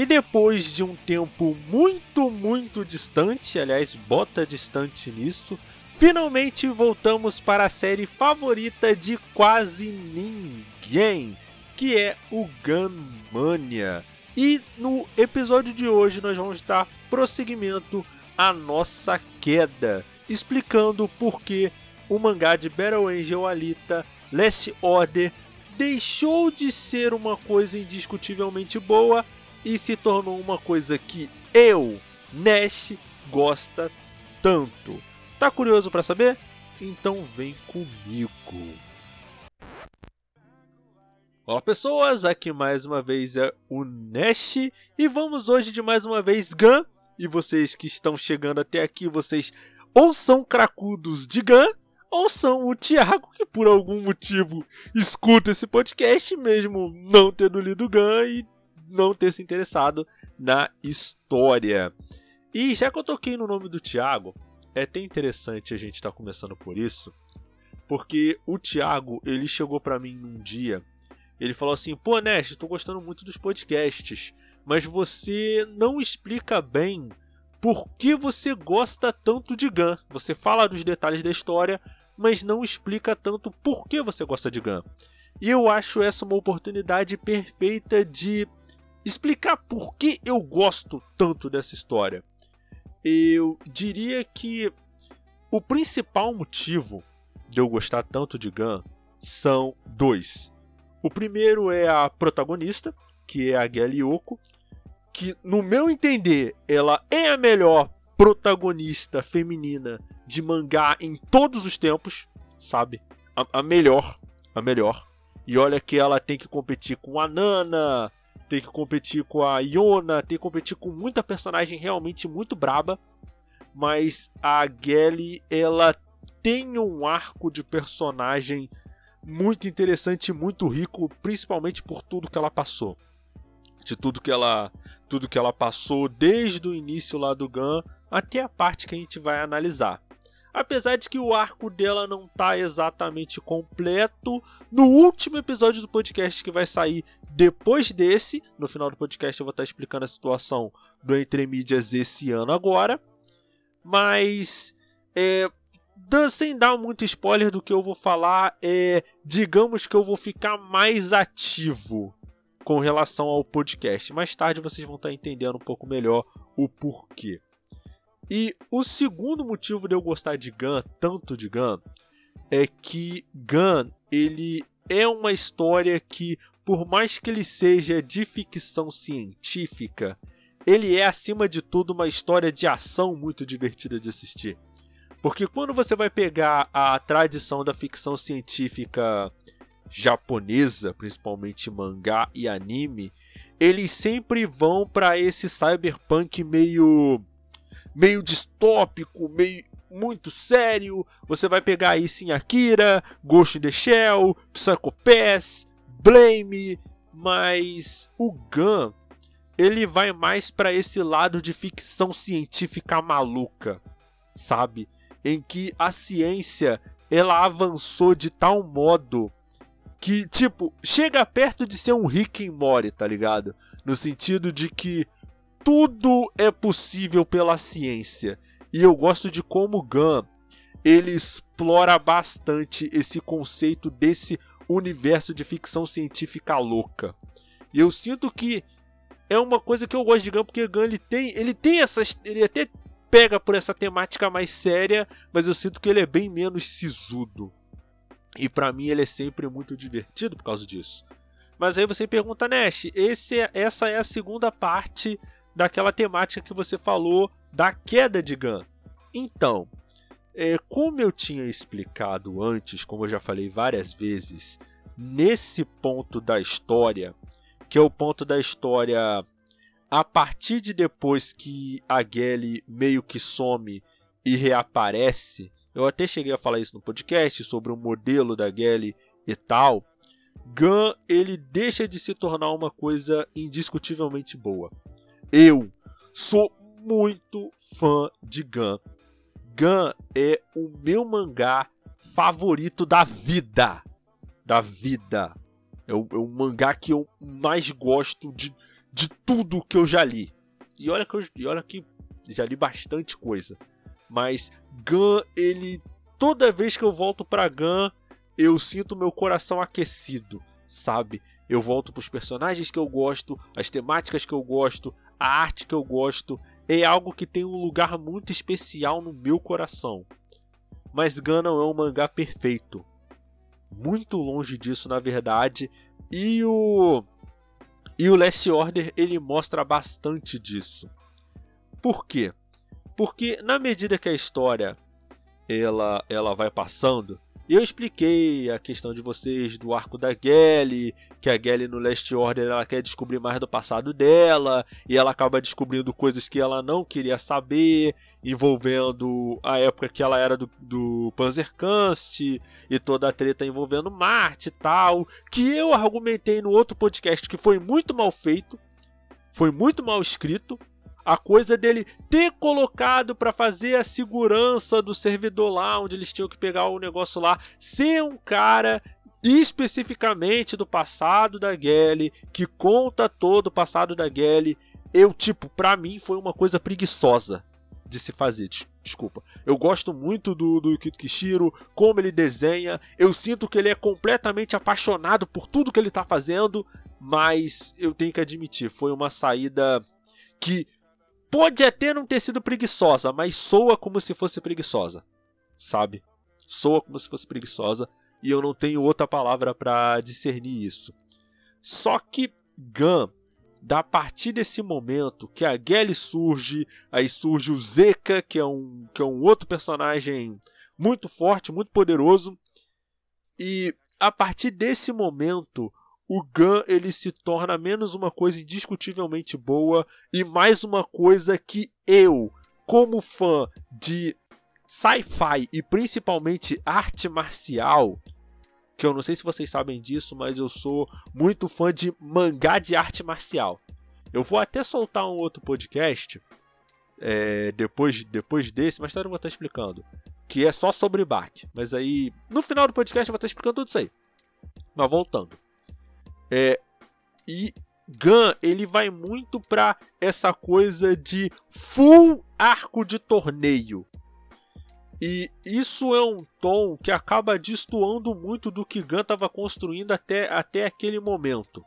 E depois de um tempo muito, muito distante, aliás, bota distante nisso, finalmente voltamos para a série favorita de quase ninguém, que é o Gunmania. E no episódio de hoje nós vamos dar prosseguimento à nossa queda, explicando por que o mangá de Battle Angel Alita Last Order deixou de ser uma coisa indiscutivelmente boa e se tornou uma coisa que eu, Nash, gosta tanto. Tá curioso para saber? Então vem comigo. Olá pessoas, aqui mais uma vez é o Nash e vamos hoje de mais uma vez Gun. E vocês que estão chegando até aqui, vocês ou são cracudos de Gun ou são o Thiago que por algum motivo escuta esse podcast mesmo não tendo lido Gun e não ter se interessado na história. E já que eu toquei no nome do Thiago, é até interessante a gente estar tá começando por isso, porque o Thiago, ele chegou para mim num dia, ele falou assim: "Pô, Nest, tô gostando muito dos podcasts, mas você não explica bem por que você gosta tanto de Gun. Você fala dos detalhes da história, mas não explica tanto por que você gosta de Gun. E eu acho essa uma oportunidade perfeita de explicar por que eu gosto tanto dessa história. Eu diria que o principal motivo de eu gostar tanto de Gun são dois. O primeiro é a protagonista, que é a Gelly Yoko, que no meu entender, ela é a melhor protagonista feminina de mangá em todos os tempos, sabe? A, a melhor, a melhor. E olha que ela tem que competir com a Nana, tem que competir com a Iona, tem que competir com muita personagem realmente muito braba. Mas a Gelly, ela tem um arco de personagem muito interessante, muito rico, principalmente por tudo que ela passou. De tudo que ela, tudo que ela passou desde o início lá do Gun até a parte que a gente vai analisar. Apesar de que o arco dela não tá exatamente completo, no último episódio do podcast que vai sair depois desse, no final do podcast eu vou estar explicando a situação do Entre Mídias esse ano agora. Mas, é, sem dar muito spoiler do que eu vou falar, é, digamos que eu vou ficar mais ativo com relação ao podcast. Mais tarde vocês vão estar entendendo um pouco melhor o porquê. E o segundo motivo de eu gostar de Gun, tanto de Gun, é que Gun, ele é uma história que, por mais que ele seja de ficção científica, ele é acima de tudo uma história de ação muito divertida de assistir. Porque quando você vai pegar a tradição da ficção científica japonesa, principalmente mangá e anime, eles sempre vão para esse cyberpunk meio meio distópico, meio muito sério. Você vai pegar aí sim Akira, Ghost in the Shell, Psycho Pass, Blame, mas o Gun ele vai mais para esse lado de ficção científica maluca, sabe? Em que a ciência ela avançou de tal modo que, tipo, chega perto de ser um Rick and Morty, tá ligado? No sentido de que tudo é possível pela ciência. E eu gosto de como Gun ele explora bastante esse conceito desse universo de ficção científica louca. E eu sinto que é uma coisa que eu gosto de Gun porque Gun ele tem, ele tem essas, ele até pega por essa temática mais séria, mas eu sinto que ele é bem menos sisudo. E para mim ele é sempre muito divertido por causa disso. Mas aí você pergunta, Nash, esse, é, essa é a segunda parte daquela temática que você falou da queda de Gun. Então, é, como eu tinha explicado antes, como eu já falei várias vezes, nesse ponto da história, que é o ponto da história a partir de depois que a Gelly meio que some e reaparece, eu até cheguei a falar isso no podcast sobre o modelo da Gelly e tal. Gun ele deixa de se tornar uma coisa indiscutivelmente boa. Eu sou muito fã de Gun. Gun é o meu mangá favorito da vida. Da vida. É o, é o mangá que eu mais gosto de, de tudo que eu já li. E olha que, eu, e olha que já li bastante coisa. Mas Gun, ele. Toda vez que eu volto pra Gun, eu sinto meu coração aquecido, sabe? Eu volto pros personagens que eu gosto, as temáticas que eu gosto, a arte que eu gosto. É algo que tem um lugar muito especial no meu coração. Mas Gun não é um mangá perfeito. Muito longe disso, na verdade. E o. E o Last Order ele mostra bastante disso. Por quê? Porque na medida que a história ela, ela vai passando, eu expliquei a questão de vocês do arco da Gelly, que a Gelly no Last Order ela quer descobrir mais do passado dela, e ela acaba descobrindo coisas que ela não queria saber, envolvendo a época que ela era do, do Panzerkunst, e toda a treta envolvendo Marte e tal, que eu argumentei no outro podcast que foi muito mal feito, foi muito mal escrito, a coisa dele ter colocado para fazer a segurança do servidor lá, onde eles tinham que pegar o negócio lá, ser um cara especificamente do passado da Gelly, que conta todo o passado da Gelly, eu, tipo, pra mim foi uma coisa preguiçosa de se fazer. Desculpa. Eu gosto muito do, do Kishiro, como ele desenha. Eu sinto que ele é completamente apaixonado por tudo que ele tá fazendo. Mas eu tenho que admitir, foi uma saída que Pode até não ter sido preguiçosa, mas soa como se fosse preguiçosa. Sabe? Soa como se fosse preguiçosa. E eu não tenho outra palavra para discernir isso. Só que Gun, da partir desse momento que a Gelly surge, aí surge o Zeka, que é um, que é um outro personagem muito forte, muito poderoso. E a partir desse momento, o Gun ele se torna menos uma coisa indiscutivelmente boa e mais uma coisa que eu, como fã de sci-fi e principalmente arte marcial, que eu não sei se vocês sabem disso, mas eu sou muito fã de mangá de arte marcial. Eu vou até soltar um outro podcast é, depois, depois desse, mas eu vou estar explicando. Que é só sobre Bach. Mas aí, no final do podcast, eu vou estar explicando tudo isso aí. Mas voltando. É, e Gun ele vai muito para essa coisa de full arco de torneio. E isso é um tom que acaba destoando muito do que Gun estava construindo até, até aquele momento.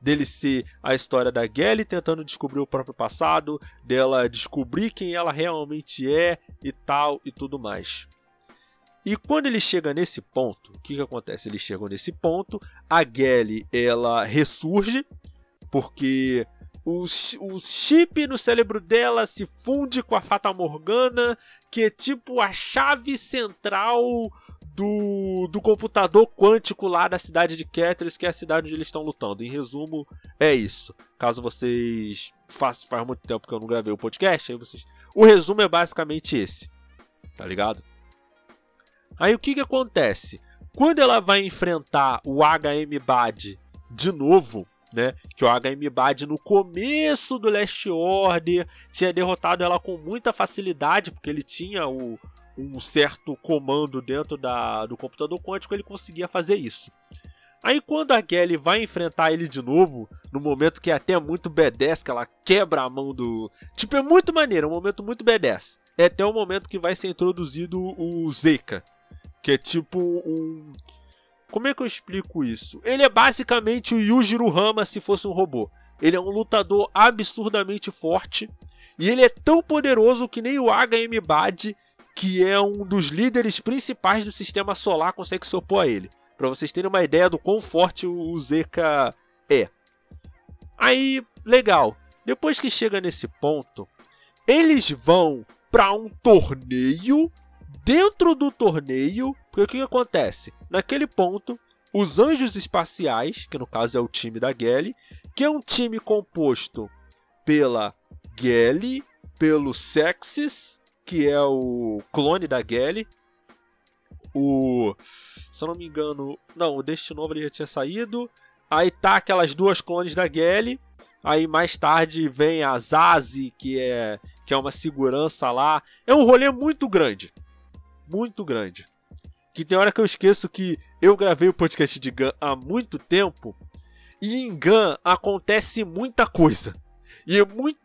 Dele ser a história da Gelly tentando descobrir o próprio passado, dela descobrir quem ela realmente é e tal e tudo mais. E quando ele chega nesse ponto, o que, que acontece? Eles chegam nesse ponto, a Gelly ela ressurge, porque o, o chip no cérebro dela se funde com a Fata Morgana, que é tipo a chave central do, do computador quântico lá da cidade de Catris, que é a cidade onde eles estão lutando. Em resumo, é isso. Caso vocês. Faz, faz muito tempo que eu não gravei o podcast, aí vocês. O resumo é basicamente esse. Tá ligado? Aí o que, que acontece? Quando ela vai enfrentar o HM Bad de novo, né? Que o HM Bad no começo do Last Order tinha derrotado ela com muita facilidade, porque ele tinha o, um certo comando dentro da, do computador quântico, ele conseguia fazer isso. Aí quando a Kelly vai enfrentar ele de novo, no momento que é até muito B10, que ela quebra a mão do. Tipo, é muito maneiro, é um momento muito B10. É até o momento que vai ser introduzido o Zeka, que é tipo um. Como é que eu explico isso? Ele é basicamente o Yujiro Hama se fosse um robô. Ele é um lutador absurdamente forte. E ele é tão poderoso que nem o HM Bad, que é um dos líderes principais do sistema solar, consegue se opor a ele. Para vocês terem uma ideia do quão forte o Zeka é. Aí, legal. Depois que chega nesse ponto, eles vão para um torneio dentro do torneio, porque o que, acontece? Naquele ponto, os Anjos Espaciais, que no caso é o time da Gelly, que é um time composto pela Gelly, pelo Sexis, que é o clone da Gelly, o. Se eu não me engano. Não, o Destino Novo ele já tinha saído. Aí tá aquelas duas clones da Gelly. Aí mais tarde vem a Zazi, que é, que é uma segurança lá. É um rolê muito grande muito grande. Que tem hora que eu esqueço que eu gravei o podcast de Gun há muito tempo E em Gun acontece muita coisa. E é muito,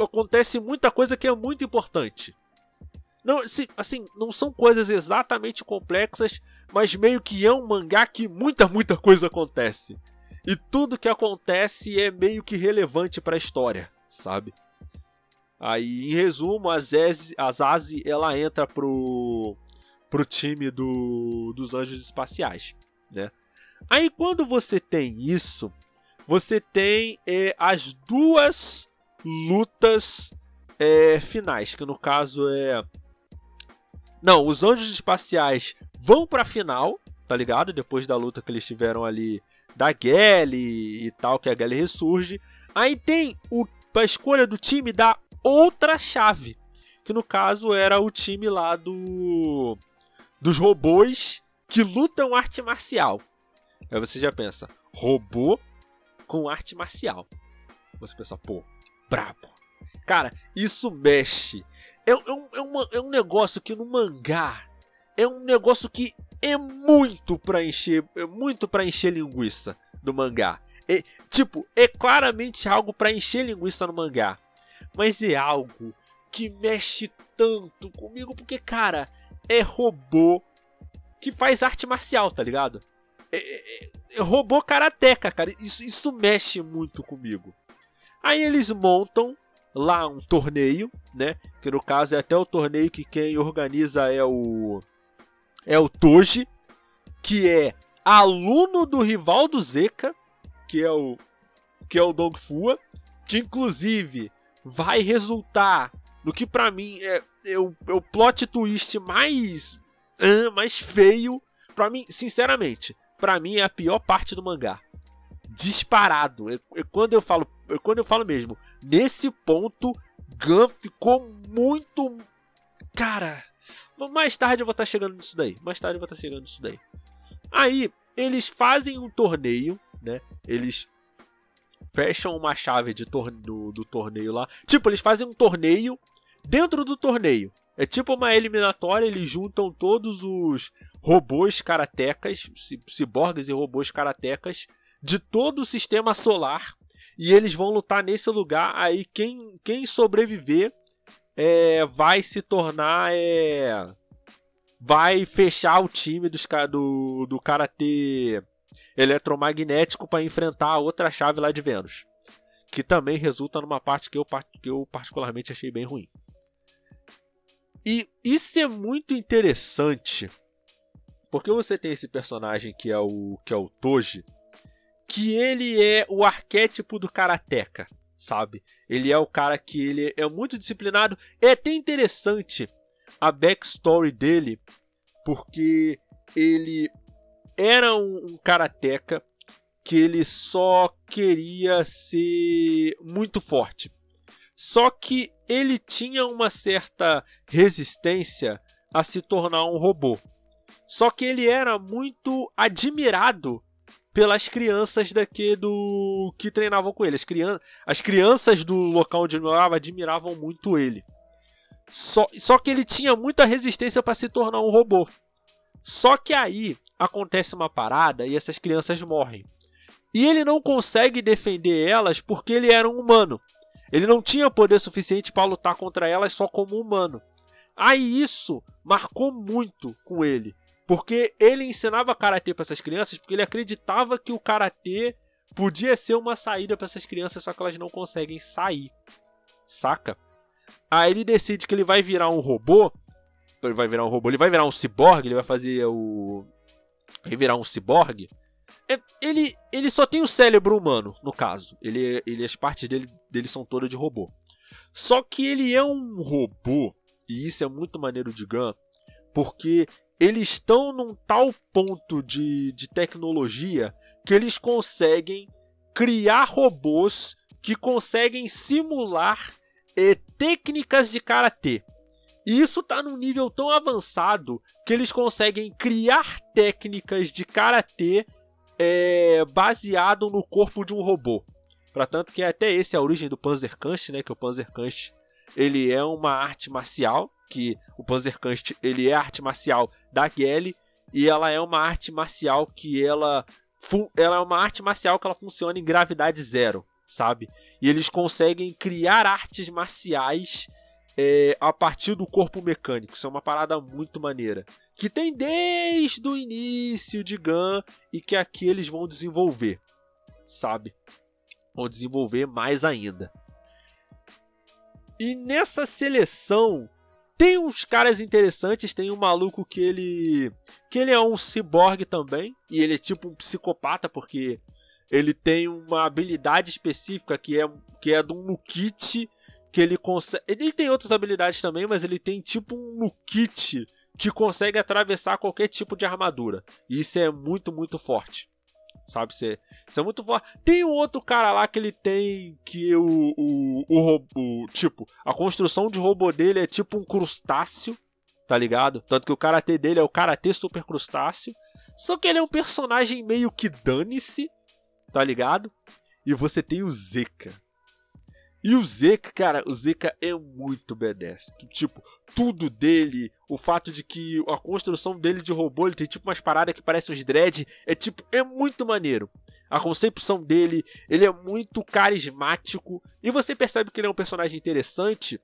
acontece muita coisa que é muito importante. Não, assim, não são coisas exatamente complexas, mas meio que é um mangá que muita, muita coisa acontece. E tudo que acontece é meio que relevante para a história, sabe? Aí, em resumo, a Zazie, a Zazie ela entra pro, pro time do, dos Anjos Espaciais, né? Aí, quando você tem isso, você tem é, as duas lutas é, finais, que no caso é... Não, os Anjos Espaciais vão pra final, tá ligado? Depois da luta que eles tiveram ali da Gelly e tal, que a Gelly ressurge. Aí tem o, a escolha do time da outra chave, que no caso era o time lá do dos robôs que lutam arte marcial. Aí você já pensa, robô com arte marcial. Você pensa, pô, brabo. Cara, isso mexe. É, é, um, é, uma, é um negócio que no mangá é um negócio que é muito pra encher, é muito pra encher linguiça do mangá. É, tipo, é claramente algo para encher linguiça no mangá mas é algo que mexe tanto comigo porque, cara, é robô que faz arte marcial, tá ligado? É, é, é robô karateca, cara. Isso, isso mexe muito comigo. Aí eles montam lá um torneio, né? Que no caso é até o torneio que quem organiza é o é o Toji, que é aluno do rival do Zeka, que é o que é o Dong Fua, que inclusive vai resultar no que para mim é, é, o, é, o, plot twist mais mais feio para mim, sinceramente, para mim é a pior parte do mangá. Disparado. É, é quando eu falo, é quando eu falo mesmo, nesse ponto Gun ficou muito cara, mais tarde eu vou estar tá chegando nisso daí. Mais tarde eu vou estar tá chegando nisso daí. Aí, eles fazem um torneio, né? Eles fecham uma chave de tor do, do torneio lá. Tipo, eles fazem um torneio dentro do torneio. É tipo uma eliminatória, eles juntam todos os robôs karatecas, ciborgues e robôs karatecas de todo o sistema solar e eles vão lutar nesse lugar. Aí quem, quem sobreviver é, vai se tornar. É, vai fechar o time dos, do, do karatê eletromagnético para enfrentar a outra chave lá de Vênus. Que também resulta numa parte que eu, que eu particularmente achei bem ruim. E isso é muito interessante. Porque você tem esse personagem que é o que é o Toji, que ele é o arquétipo do karateca, sabe? Ele é o cara que ele é muito disciplinado. É até interessante a backstory dele, porque ele era um, um karateca que ele só queria ser muito forte. Só que ele tinha uma certa resistência a se tornar um robô. Só que ele era muito admirado pelas crianças daqui do que treinavam com ele. As, crian as crianças do local onde ele morava admiravam muito ele. Só, só que ele tinha muita resistência para se tornar um robô. Só que aí acontece uma parada e essas crianças morrem. E ele não consegue defender elas porque ele era um humano. Ele não tinha poder suficiente para lutar contra elas só como humano. Aí isso marcou muito com ele, porque ele ensinava karatê para essas crianças porque ele acreditava que o karatê podia ser uma saída para essas crianças, só que elas não conseguem sair. Saca? Aí ele decide que ele vai virar um robô. Ele vai virar um robô, ele vai virar um ciborgue, ele vai fazer o virar um ciborgue, é, ele, ele só tem o cérebro humano, no caso. Ele, ele As partes dele, dele são todas de robô. Só que ele é um robô, e isso é muito maneiro de Gun, porque eles estão num tal ponto de, de tecnologia que eles conseguem criar robôs que conseguem simular técnicas de karatê. E isso está num nível tão avançado que eles conseguem criar técnicas de karatê é, baseado no corpo de um robô. Para tanto que até esse é a origem do Panzerkunst, né? Que o Panzerkunst ele é uma arte marcial, que o Panzerkunst ele é arte marcial da Gelly e ela é uma arte marcial que ela ela é uma arte marcial que ela funciona em gravidade zero, sabe? E eles conseguem criar artes marciais é, a partir do corpo mecânico. Isso é uma parada muito maneira. Que tem desde o início de Gun e que aqui eles vão desenvolver, sabe? Vão desenvolver mais ainda. E nessa seleção tem uns caras interessantes, tem um maluco que ele que ele é um ciborgue também e ele é tipo um psicopata porque ele tem uma habilidade específica que é que é um Nukit que ele consegue. Ele tem outras habilidades também, mas ele tem tipo um Nukit que consegue atravessar qualquer tipo de armadura. E isso é muito, muito forte. Sabe? É, isso é muito forte. Tem um outro cara lá que ele tem que o, o, o. Tipo, a construção de robô dele é tipo um crustáceo. Tá ligado? Tanto que o karatê dele é o karatê super crustáceo. Só que ele é um personagem meio que dane-se. Tá ligado? E você tem o Zeka. E o Zeka, cara, o Zeka é muito badass. Tipo, tudo dele, o fato de que a construção dele de robô, ele tem tipo umas paradas que parecem uns dread, é tipo, é muito maneiro. A concepção dele, ele é muito carismático e você percebe que ele é um personagem interessante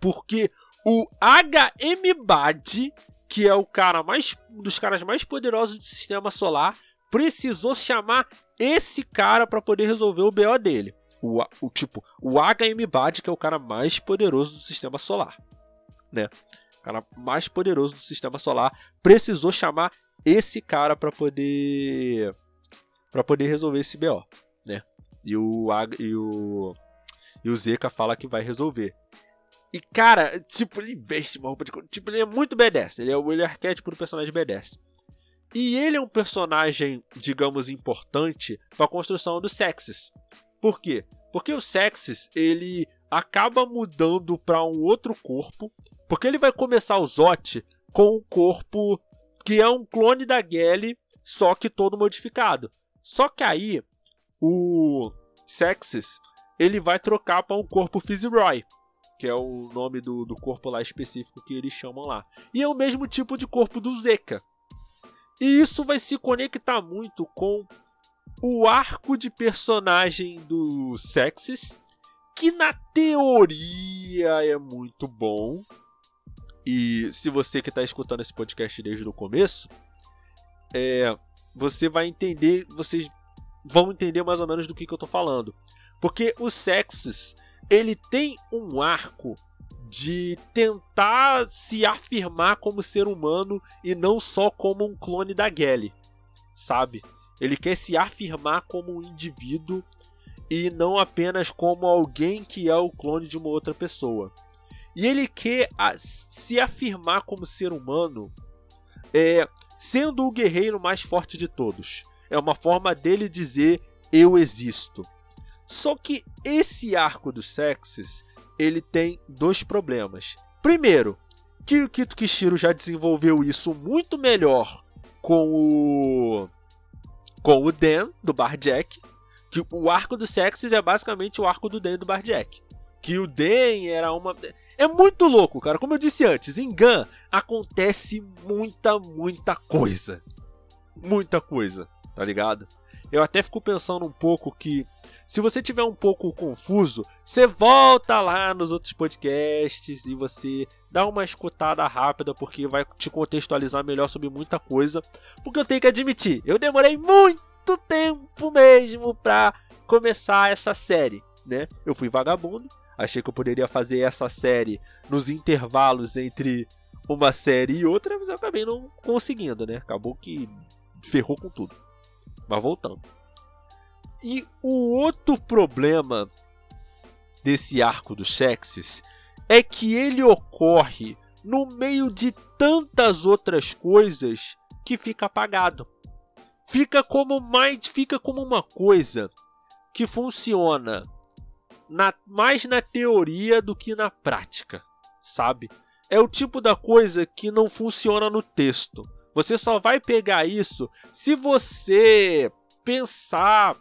porque o HM Bad, que é o cara mais um dos caras mais poderosos do sistema solar, precisou chamar esse cara para poder resolver o BO dele o, o tipo, o HM Bad, que é o cara mais poderoso do sistema solar, né? O cara mais poderoso do sistema solar precisou chamar esse cara para poder para poder resolver esse BO, né? E o e o e o Zeka fala que vai resolver. E cara, tipo, ele veste uma roupa de tipo, ele é muito badass, ele é o ele é arquétipo do personagem badass. E ele é um personagem, digamos, importante para a construção dos sexes. Por quê? Porque o Sexis, ele acaba mudando para um outro corpo, porque ele vai começar o Zot com um corpo que é um clone da Gally, só que todo modificado. Só que aí o Sexis, ele vai trocar para um corpo Fizzroy, que é o nome do, do corpo lá específico que eles chamam lá. E é o mesmo tipo de corpo do Zeka. E isso vai se conectar muito com o arco de personagem do Sexis, que na teoria é muito bom. E se você que está escutando esse podcast desde o começo, é, você vai entender, vocês vão entender mais ou menos do que, que eu estou falando. Porque o Sexis, ele tem um arco de tentar se afirmar como ser humano e não só como um clone da Gally, sabe? Ele quer se afirmar como um indivíduo e não apenas como alguém que é o clone de uma outra pessoa. E ele quer se afirmar como ser humano, é, sendo o guerreiro mais forte de todos. É uma forma dele dizer eu existo. Só que esse arco dos sexes, ele tem dois problemas. Primeiro, que o Kito Kishiro já desenvolveu isso muito melhor com o com o Dan, do Barjack, que o arco do Sexes é basicamente o arco do Dan do Barjack. Que o Dan era uma. É muito louco, cara. Como eu disse antes, em Gun acontece muita, muita coisa. Muita coisa, tá ligado? Eu até fico pensando um pouco que se você tiver um pouco confuso, você volta lá nos outros podcasts e você dá uma escutada rápida porque vai te contextualizar melhor sobre muita coisa. Porque eu tenho que admitir, eu demorei muito tempo mesmo para começar essa série, né? Eu fui vagabundo, achei que eu poderia fazer essa série nos intervalos entre uma série e outra, mas eu acabei não conseguindo, né? Acabou que ferrou com tudo. Mas voltando. E o outro problema desse arco do Xexis é que ele ocorre no meio de tantas outras coisas que fica apagado. Fica como mais, fica como uma coisa que funciona na, mais na teoria do que na prática, sabe? É o tipo da coisa que não funciona no texto. Você só vai pegar isso se você pensar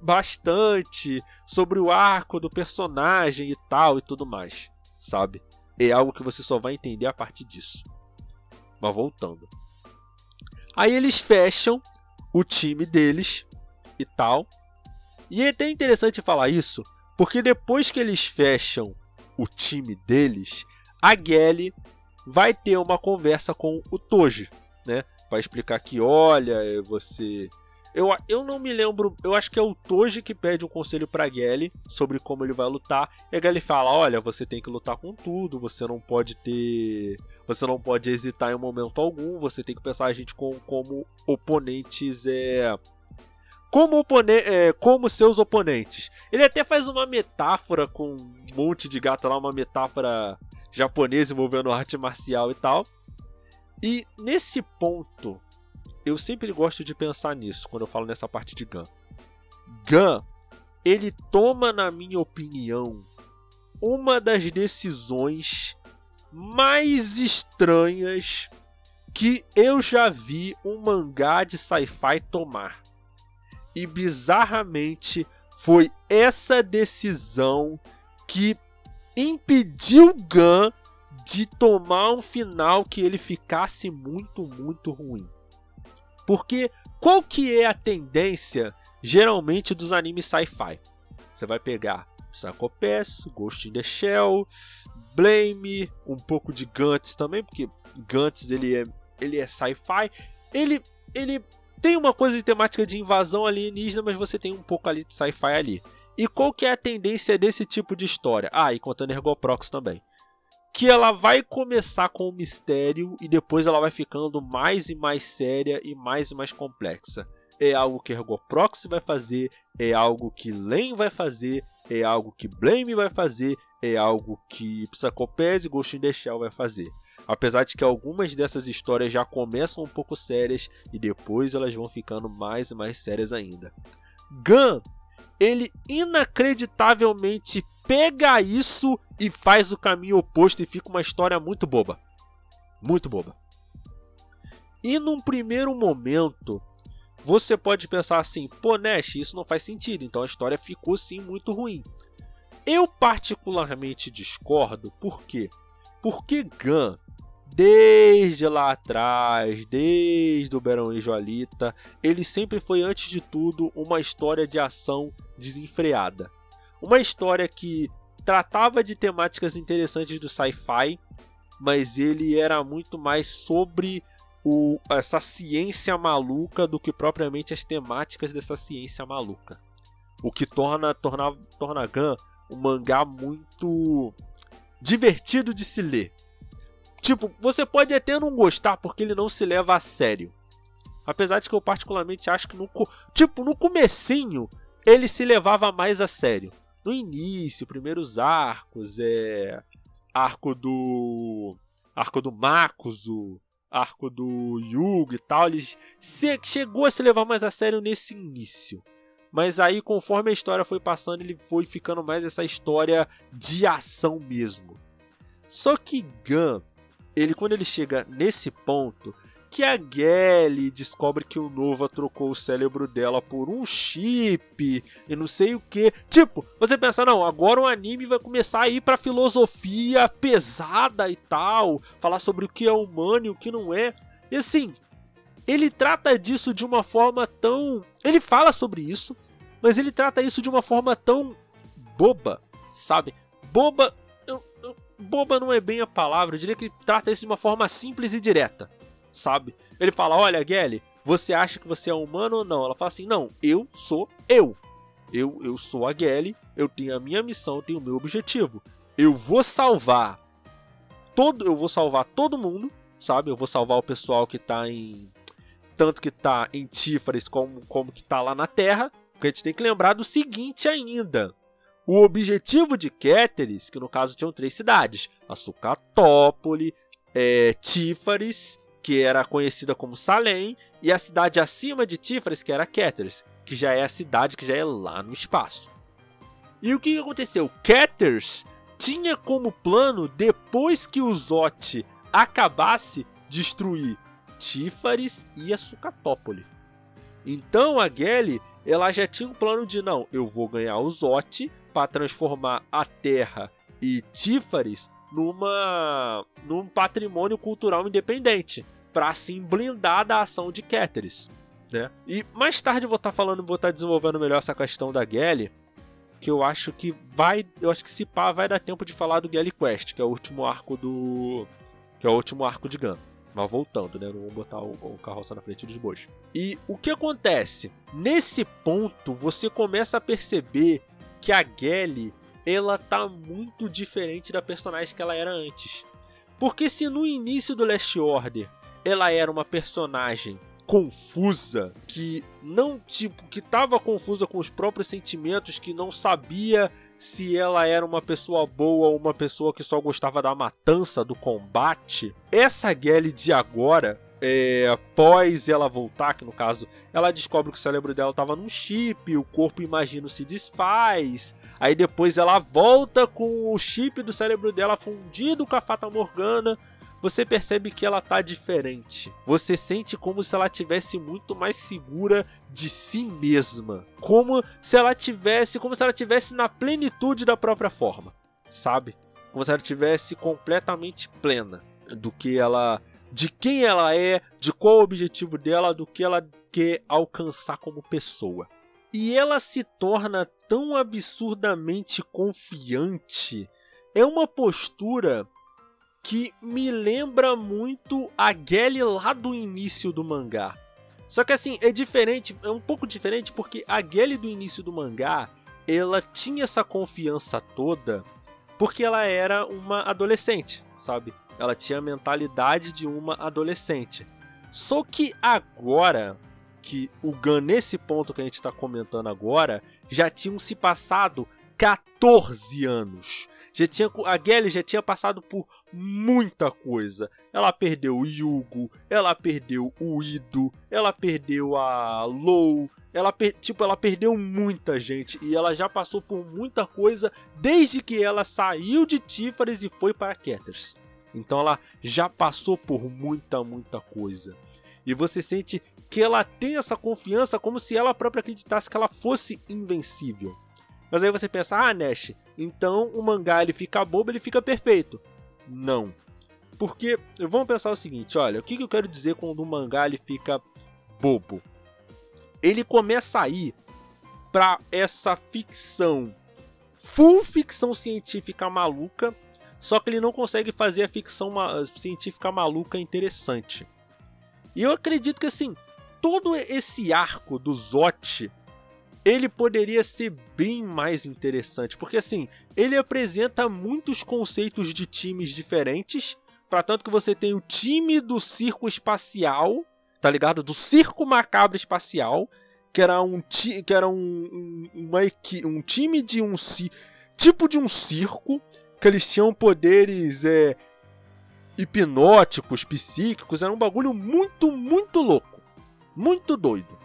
bastante sobre o arco do personagem e tal e tudo mais, sabe? É algo que você só vai entender a partir disso. Mas voltando. Aí eles fecham o time deles e tal. E é até interessante falar isso, porque depois que eles fecham o time deles, a Gelly vai ter uma conversa com o Toji, né? Vai explicar que, olha, você eu, eu não me lembro, eu acho que é o Toji que pede um conselho pra Gelly sobre como ele vai lutar. E a Gelly fala: Olha, você tem que lutar com tudo, você não pode ter. Você não pode hesitar em momento algum, você tem que pensar a gente com, como oponentes é. Como, opone é, como seus oponentes. Ele até faz uma metáfora com um monte de gato lá, uma metáfora japonesa envolvendo arte marcial e tal. E nesse ponto, eu sempre gosto de pensar nisso quando eu falo nessa parte de Gun. Gun, ele toma, na minha opinião, uma das decisões mais estranhas que eu já vi um mangá de sci-fi tomar. E bizarramente foi essa decisão que impediu Gun de tomar um final que ele ficasse muito, muito ruim. Porque qual que é a tendência geralmente dos animes sci-fi? Você vai pegar Psycho Pass, Ghost in the Shell, Blame, um pouco de Gantz também, porque Gantz ele é, ele é sci-fi. Ele, ele tem uma coisa de temática de invasão alienígena, mas você tem um pouco ali de sci-fi ali. E qual que é a tendência desse tipo de história? Ah, e contando Ergoprox também que ela vai começar com o mistério e depois ela vai ficando mais e mais séria e mais e mais complexa. É algo que Ergoproxy vai fazer, é algo que Len vai fazer, é algo que Blame vai fazer, é algo que Psychopath e Ghost in the Shell vai fazer. Apesar de que algumas dessas histórias já começam um pouco sérias e depois elas vão ficando mais e mais sérias ainda. Gun, ele inacreditavelmente pega isso e faz o caminho oposto e fica uma história muito boba. Muito boba. E num primeiro momento, você pode pensar assim: pô, Nash, isso não faz sentido, então a história ficou sim muito ruim. Eu particularmente discordo, por quê? Porque Gun, desde lá atrás, desde o Berão e Joalita, ele sempre foi, antes de tudo, uma história de ação desenfreada. Uma história que tratava de temáticas interessantes do sci-fi, mas ele era muito mais sobre o, essa ciência maluca do que propriamente as temáticas dessa ciência maluca. O que torna, torna, torna Gun um mangá muito divertido de se ler. Tipo, você pode até não gostar porque ele não se leva a sério. Apesar de que eu particularmente acho que no, tipo, no comecinho ele se levava mais a sério no início, primeiros arcos, é arco do arco do Makuzu, arco do Yugo e tal, eles se, chegou a se levar mais a sério nesse início. Mas aí, conforme a história foi passando, ele foi ficando mais essa história de ação mesmo. Só que Gun, ele quando ele chega nesse ponto, que a Gelly descobre que o Nova trocou o cérebro dela por um chip e não sei o que. Tipo, você pensa, não, agora o anime vai começar a ir pra filosofia pesada e tal, falar sobre o que é humano e o que não é. E assim, ele trata disso de uma forma tão. Ele fala sobre isso, mas ele trata isso de uma forma tão boba, sabe? Boba. boba não é bem a palavra, eu diria que ele trata isso de uma forma simples e direta sabe? Ele fala: Olha, Gelly, você acha que você é humano ou não? Ela fala assim: Não, eu sou eu. Eu, eu sou a Gelly, eu tenho a minha missão, eu tenho o meu objetivo. Eu vou salvar todo, eu vou salvar todo mundo, sabe? Eu vou salvar o pessoal que tá em tanto que tá em Tífares como como que tá lá na Terra, porque a gente tem que lembrar do seguinte ainda. O objetivo de Kéteris, que no caso tinham três cidades, Açucatópole, é, Tífares que era conhecida como Salem, e a cidade acima de Tifres, que era Ketters, que já é a cidade que já é lá no espaço. E o que aconteceu? Ketters tinha como plano, depois que o Zot acabasse, destruir Tífares e a Sucatópole. Então a Gelly, ela já tinha um plano de não, eu vou ganhar o Zot para transformar a Terra e Tífares numa num patrimônio cultural independente, para assim blindar da ação de Kéteris. né? E mais tarde vou estar tá falando, vou estar tá desenvolvendo melhor essa questão da Gally, que eu acho que vai, eu acho que se pá vai dar tempo de falar do Gally Quest, que é o último arco do que é o último arco de Gun. Mas voltando, né? Não vou botar o, o carroça na frente dos bois. E o que acontece? Nesse ponto, você começa a perceber que a Gally, ela tá muito diferente da personagem que ela era antes. Porque se no início do Last Order ela era uma personagem confusa, que não tipo que estava confusa com os próprios sentimentos, que não sabia se ela era uma pessoa boa ou uma pessoa que só gostava da matança, do combate. Essa Gally de agora, é, após ela voltar, que no caso ela descobre que o cérebro dela estava num chip, o corpo imagino se desfaz, aí depois ela volta com o chip do cérebro dela fundido com a Fata Morgana você percebe que ela tá diferente. Você sente como se ela tivesse muito mais segura de si mesma, como se ela tivesse, como se ela tivesse na plenitude da própria forma, sabe? Como se ela tivesse completamente plena do que ela, de quem ela é, de qual o objetivo dela, do que ela quer alcançar como pessoa. E ela se torna tão absurdamente confiante. É uma postura que me lembra muito a Gally lá do início do mangá. Só que assim, é diferente, é um pouco diferente porque a Gally do início do mangá, ela tinha essa confiança toda porque ela era uma adolescente, sabe? Ela tinha a mentalidade de uma adolescente. Só que agora, que o Gun, nesse ponto que a gente está comentando agora, já tinham se passado 14 anos. Já tinha, a Gelly já tinha passado por muita coisa. Ela perdeu o Yugo, ela perdeu o Ido, ela perdeu a Lou, ela, tipo, ela perdeu muita gente e ela já passou por muita coisa desde que ela saiu de Tífares e foi para Ketters. Então ela já passou por muita, muita coisa. E você sente que ela tem essa confiança como se ela própria acreditasse que ela fosse invencível. Mas aí você pensa, ah, Nash, então o mangá ele fica bobo, ele fica perfeito. Não. Porque vamos pensar o seguinte, olha, o que, eu quero dizer quando o mangá ele fica bobo? Ele começa a ir para essa ficção, full ficção científica maluca, só que ele não consegue fazer a ficção científica maluca interessante. E eu acredito que assim, todo esse arco do Zot ele poderia ser bem mais interessante, porque assim, ele apresenta muitos conceitos de times diferentes, para tanto que você tem o time do circo espacial, tá ligado? Do circo macabro espacial, que era um que era um, uma, um time de um tipo de um circo que eles tinham poderes é, hipnóticos, psíquicos, era um bagulho muito, muito louco, muito doido.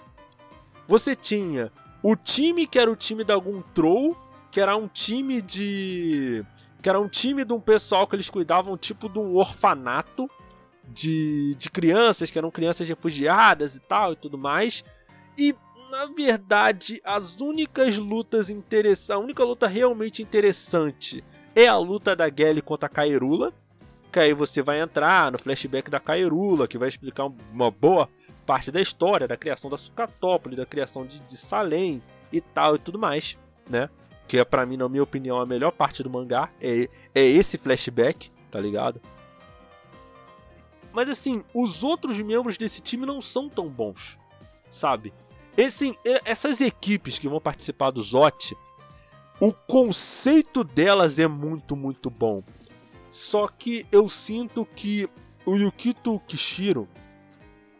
Você tinha o time que era o time da troll, que era um time de. que era um time de um pessoal que eles cuidavam, tipo de um orfanato de, de crianças, que eram crianças refugiadas e tal e tudo mais. E na verdade, as únicas lutas interessantes. A única luta realmente interessante é a luta da Gally contra a Kairula. Que aí você vai entrar no flashback da Kairula, que vai explicar uma boa parte da história, da criação da Sucatópolis, da criação de, de Salem e tal e tudo mais, né? Que é para mim, na minha opinião, a melhor parte do mangá é, é esse flashback, tá ligado? Mas assim, os outros membros desse time não são tão bons, sabe? Esse, essas equipes que vão participar do ZOT, o conceito delas é muito, muito bom. Só que eu sinto que o Yukito Kishiro,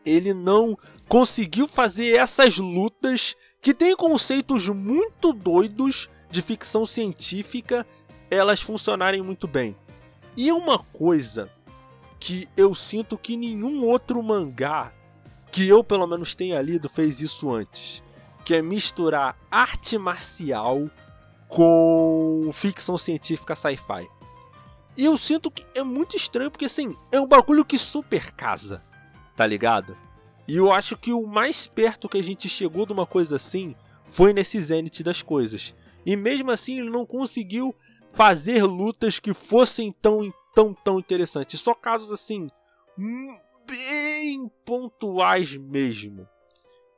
ele não conseguiu fazer essas lutas que têm conceitos muito doidos de ficção científica elas funcionarem muito bem. E é uma coisa que eu sinto que nenhum outro mangá que eu pelo menos tenha lido fez isso antes, que é misturar arte marcial com ficção científica sci-fi. E eu sinto que é muito estranho porque assim, é um bagulho que super casa tá ligado? E eu acho que o mais perto que a gente chegou de uma coisa assim foi nesse Zenith das coisas. E mesmo assim ele não conseguiu fazer lutas que fossem tão, tão, tão interessantes. Só casos assim, hum, bem pontuais mesmo.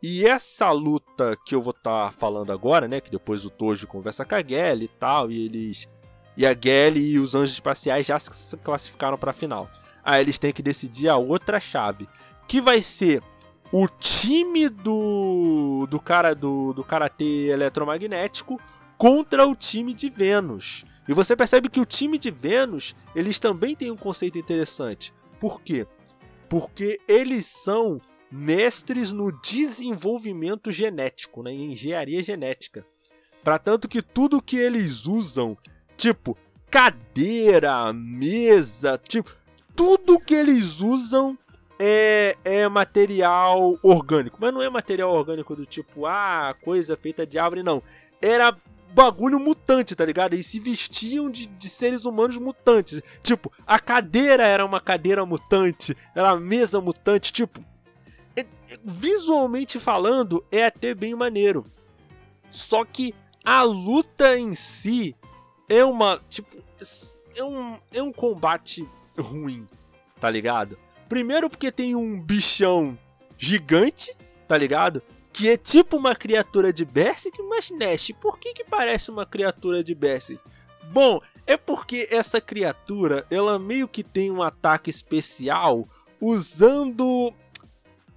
E essa luta que eu vou estar tá falando agora, né, que depois o Tojo conversa com a Gelly e tal, e eles e a Gelly e os anjos espaciais já se classificaram para a final. Aí eles têm que decidir a outra chave, que vai ser o time do do cara do, do karatê eletromagnético contra o time de Vênus. E você percebe que o time de Vênus, eles também têm um conceito interessante. Por quê? Porque eles são mestres no desenvolvimento genético, né, em engenharia genética. Para tanto que tudo que eles usam, tipo cadeira, mesa, tipo tudo que eles usam é, é material orgânico. Mas não é material orgânico do tipo, ah, coisa feita de árvore, não. Era bagulho mutante, tá ligado? E se vestiam de, de seres humanos mutantes. Tipo, a cadeira era uma cadeira mutante, era a mesa mutante, tipo. É, visualmente falando, é até bem maneiro. Só que a luta em si é uma. Tipo. É um, é um combate ruim, tá ligado? Primeiro porque tem um bichão gigante, tá ligado? que é tipo uma criatura de Berserk, mas Nash, por que que parece uma criatura de Berserk? Bom, é porque essa criatura, ela meio que tem um ataque especial usando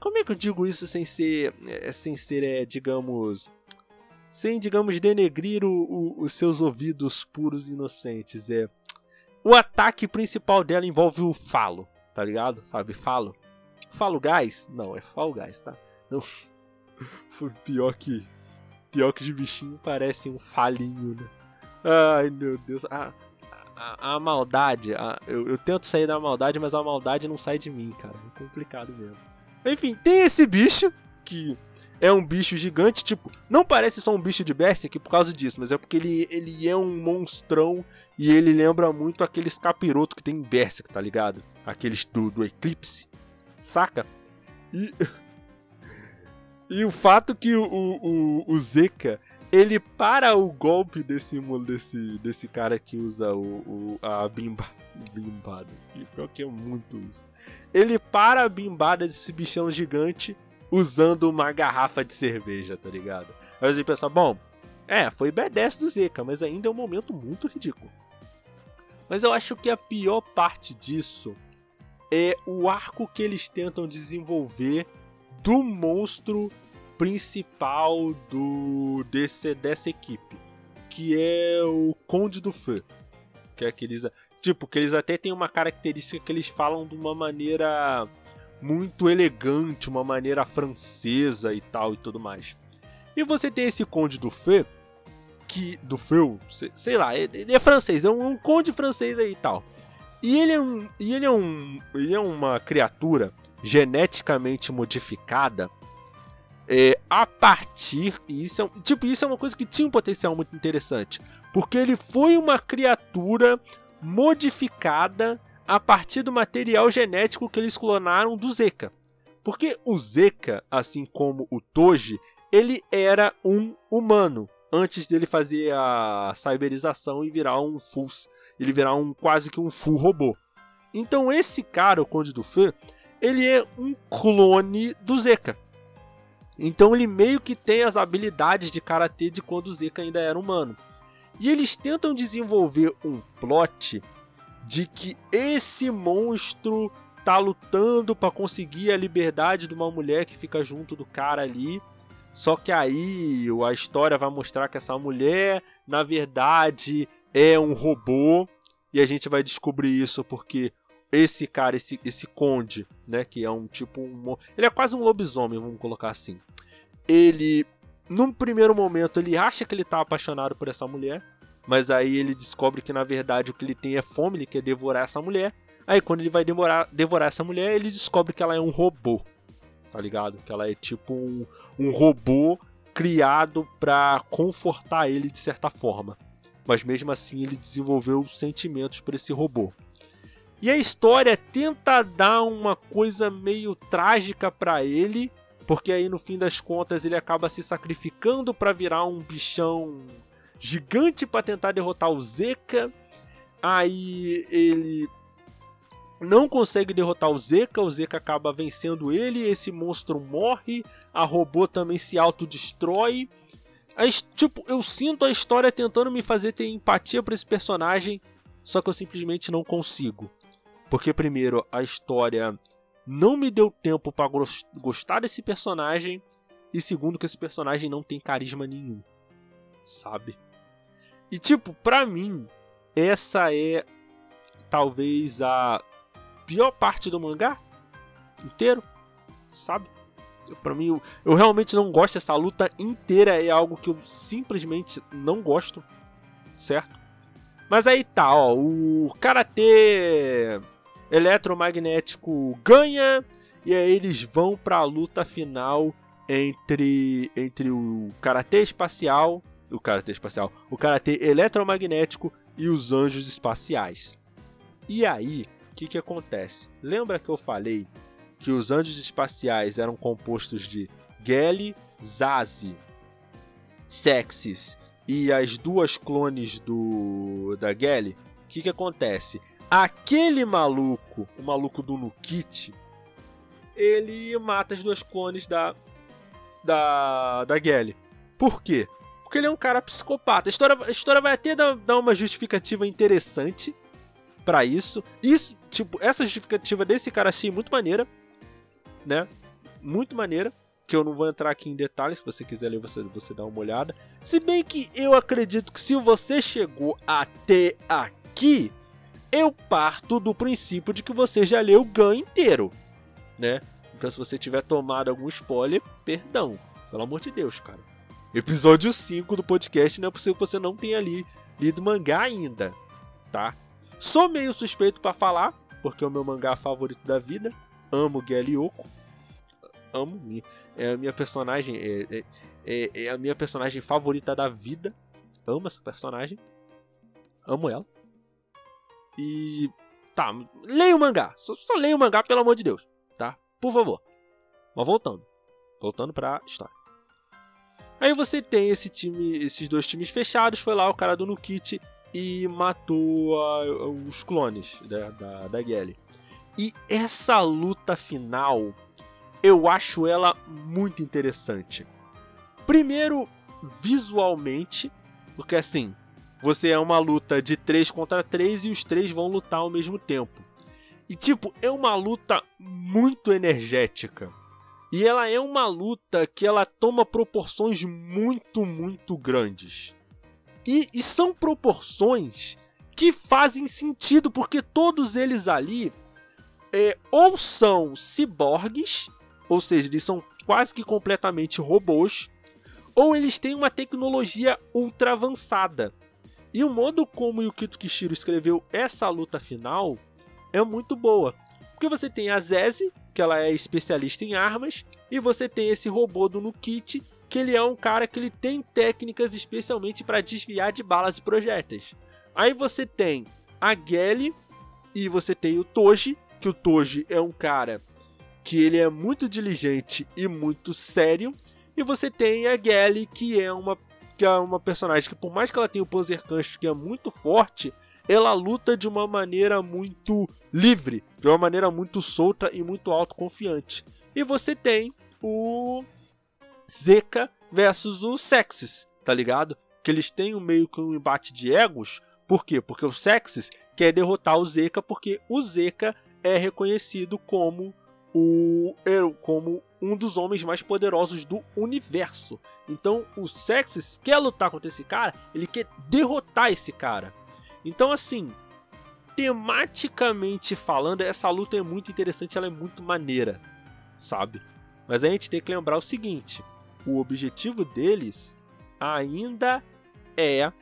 como é que eu digo isso sem ser é, sem ser é, digamos sem digamos denegrir o, o, os seus ouvidos puros e inocentes é o ataque principal dela envolve o falo tá ligado sabe falo falo gás não é fall gás tá não Pior que. Pior que de bichinho parece um falinho, né? Ai, meu Deus. A, a, a maldade. A, eu, eu, tento sair da maldade, mas a maldade não sai de mim, cara. É complicado mesmo. Enfim, tem esse bicho que é um bicho gigante, tipo, não parece só um bicho de Berserk por causa disso, mas é porque ele, ele é um monstrão e ele lembra muito aqueles capiroto que tem em Berserk, tá ligado? Aqueles do, do Eclipse, saca? E e o fato que o, o, o Zeka, ele para o golpe desse, desse, desse cara que usa o, o a bimba, bimbada. Pior que é muito isso. Ele para a bimbada desse bichão gigante usando uma garrafa de cerveja, tá ligado? Aí você pensa, bom, é, foi B10 do Zeka, mas ainda é um momento muito ridículo. Mas eu acho que a pior parte disso é o arco que eles tentam desenvolver do monstro principal do desse, dessa equipe, que é o Conde do Fã. Que é aqueles. Tipo, que eles até têm uma característica que eles falam de uma maneira muito elegante, uma maneira francesa e tal e tudo mais. E você tem esse Conde do Fê, que. do Feu, sei lá, ele é francês, é um, um conde francês aí e tal. E ele é um. E ele é um. Ele é uma criatura geneticamente modificada é, a partir. Isso é, tipo, isso é uma coisa que tinha um potencial muito interessante. Porque ele foi uma criatura modificada a partir do material genético que eles clonaram do Zeka. Porque o Zeka, assim como o Toji, ele era um humano antes dele fazer a cyberização e virar um full, ele virar um quase que um full robô. Então esse cara, o Conde do Fê, ele é um clone do Zeka. Então ele meio que tem as habilidades de karatê de quando o ainda era humano. E eles tentam desenvolver um plot de que esse monstro tá lutando para conseguir a liberdade de uma mulher que fica junto do cara ali. Só que aí a história vai mostrar que essa mulher, na verdade, é um robô. E a gente vai descobrir isso porque esse cara, esse, esse conde, né, que é um tipo um, ele é quase um lobisomem, vamos colocar assim. Ele num primeiro momento ele acha que ele tá apaixonado por essa mulher, mas aí ele descobre que na verdade o que ele tem é fome, ele quer devorar essa mulher. Aí quando ele vai devorar, devorar essa mulher, ele descobre que ela é um robô. Tá ligado? Que ela é tipo um, um robô criado para confortar ele de certa forma. Mas mesmo assim ele desenvolveu sentimentos por esse robô. E a história tenta dar uma coisa meio trágica para ele, porque aí no fim das contas ele acaba se sacrificando para virar um bichão gigante para tentar derrotar o Zeka. Aí ele não consegue derrotar o Zeka, o Zeka acaba vencendo ele, esse monstro morre, a robô também se autodestrói. Tipo, eu sinto a história tentando me fazer ter empatia por esse personagem, só que eu simplesmente não consigo. Porque, primeiro, a história não me deu tempo para gostar desse personagem, e segundo, que esse personagem não tem carisma nenhum, sabe? E, tipo, pra mim, essa é talvez a pior parte do mangá inteiro, sabe? Para mim, eu, eu, realmente não gosto dessa luta inteira, é algo que eu simplesmente não gosto, certo? Mas aí tá, ó, o karatê eletromagnético ganha e aí eles vão para a luta final entre entre o karatê espacial, o karatê espacial, o karatê eletromagnético e os anjos espaciais. E aí, o que que acontece? Lembra que eu falei que os anjos espaciais eram compostos de Geli, Zazi, Sexis e as duas clones do da Geli? O que, que acontece? Aquele maluco, o maluco do Nukit, ele mata as duas clones da da da Geli. Por quê? Porque ele é um cara psicopata. A história, a história vai até dar, dar uma justificativa interessante para isso. Isso, tipo, essa justificativa desse cara achei muito maneira né? Muito maneira. Que eu não vou entrar aqui em detalhes, se você quiser ler, você, você dá uma olhada. Se bem que eu acredito que se você chegou até aqui, eu parto do princípio de que você já leu o GAN inteiro, né? Então se você tiver tomado algum spoiler, perdão. Pelo amor de Deus, cara. Episódio 5 do podcast não é possível que você não tenha li, lido mangá ainda, tá? Sou meio suspeito para falar, porque é o meu mangá favorito da vida amo Yoko. Amo. É a minha personagem. É, é, é, é, a minha personagem favorita da vida. Amo essa personagem. Amo ela. E. Tá, leia o mangá. Só, só leia o mangá, pelo amor de Deus. Tá? Por favor. Mas voltando. Voltando pra história. Aí você tem esse time, esses dois times fechados. Foi lá o cara do Nukit e matou os clones da, da, da Gally. E essa luta final, eu acho ela muito interessante. Primeiro, visualmente, porque assim, você é uma luta de 3 contra 3 e os três vão lutar ao mesmo tempo. E tipo, é uma luta muito energética. E ela é uma luta que ela toma proporções muito, muito grandes. E, e são proporções que fazem sentido, porque todos eles ali é, ou são ciborgues, ou seja, eles são quase que completamente robôs, ou eles têm uma tecnologia ultra avançada. E o modo como Yukito Kishiro escreveu essa luta final é muito boa. Porque você tem a Zeze, que ela é especialista em armas, e você tem esse robô do Nukit, que ele é um cara que ele tem técnicas especialmente para desviar de balas e projéteis. Aí você tem a Gelly e você tem o Toji, que o Toji é um cara que ele é muito diligente e muito sério, e você tem a Gally, que é uma que é uma personagem que por mais que ela tenha o Panzerkunst que é muito forte, ela luta de uma maneira muito livre, de uma maneira muito solta e muito autoconfiante. E você tem o Zeka versus o Sexis, tá ligado? Que eles têm um meio que um embate de egos. Por quê? Porque o Sexis quer derrotar o Zeka porque o Zeka é reconhecido como o como um dos homens mais poderosos do universo. Então o Sexis quer lutar contra esse cara, ele quer derrotar esse cara. Então assim, tematicamente falando, essa luta é muito interessante, ela é muito maneira, sabe? Mas a gente tem que lembrar o seguinte: o objetivo deles ainda é,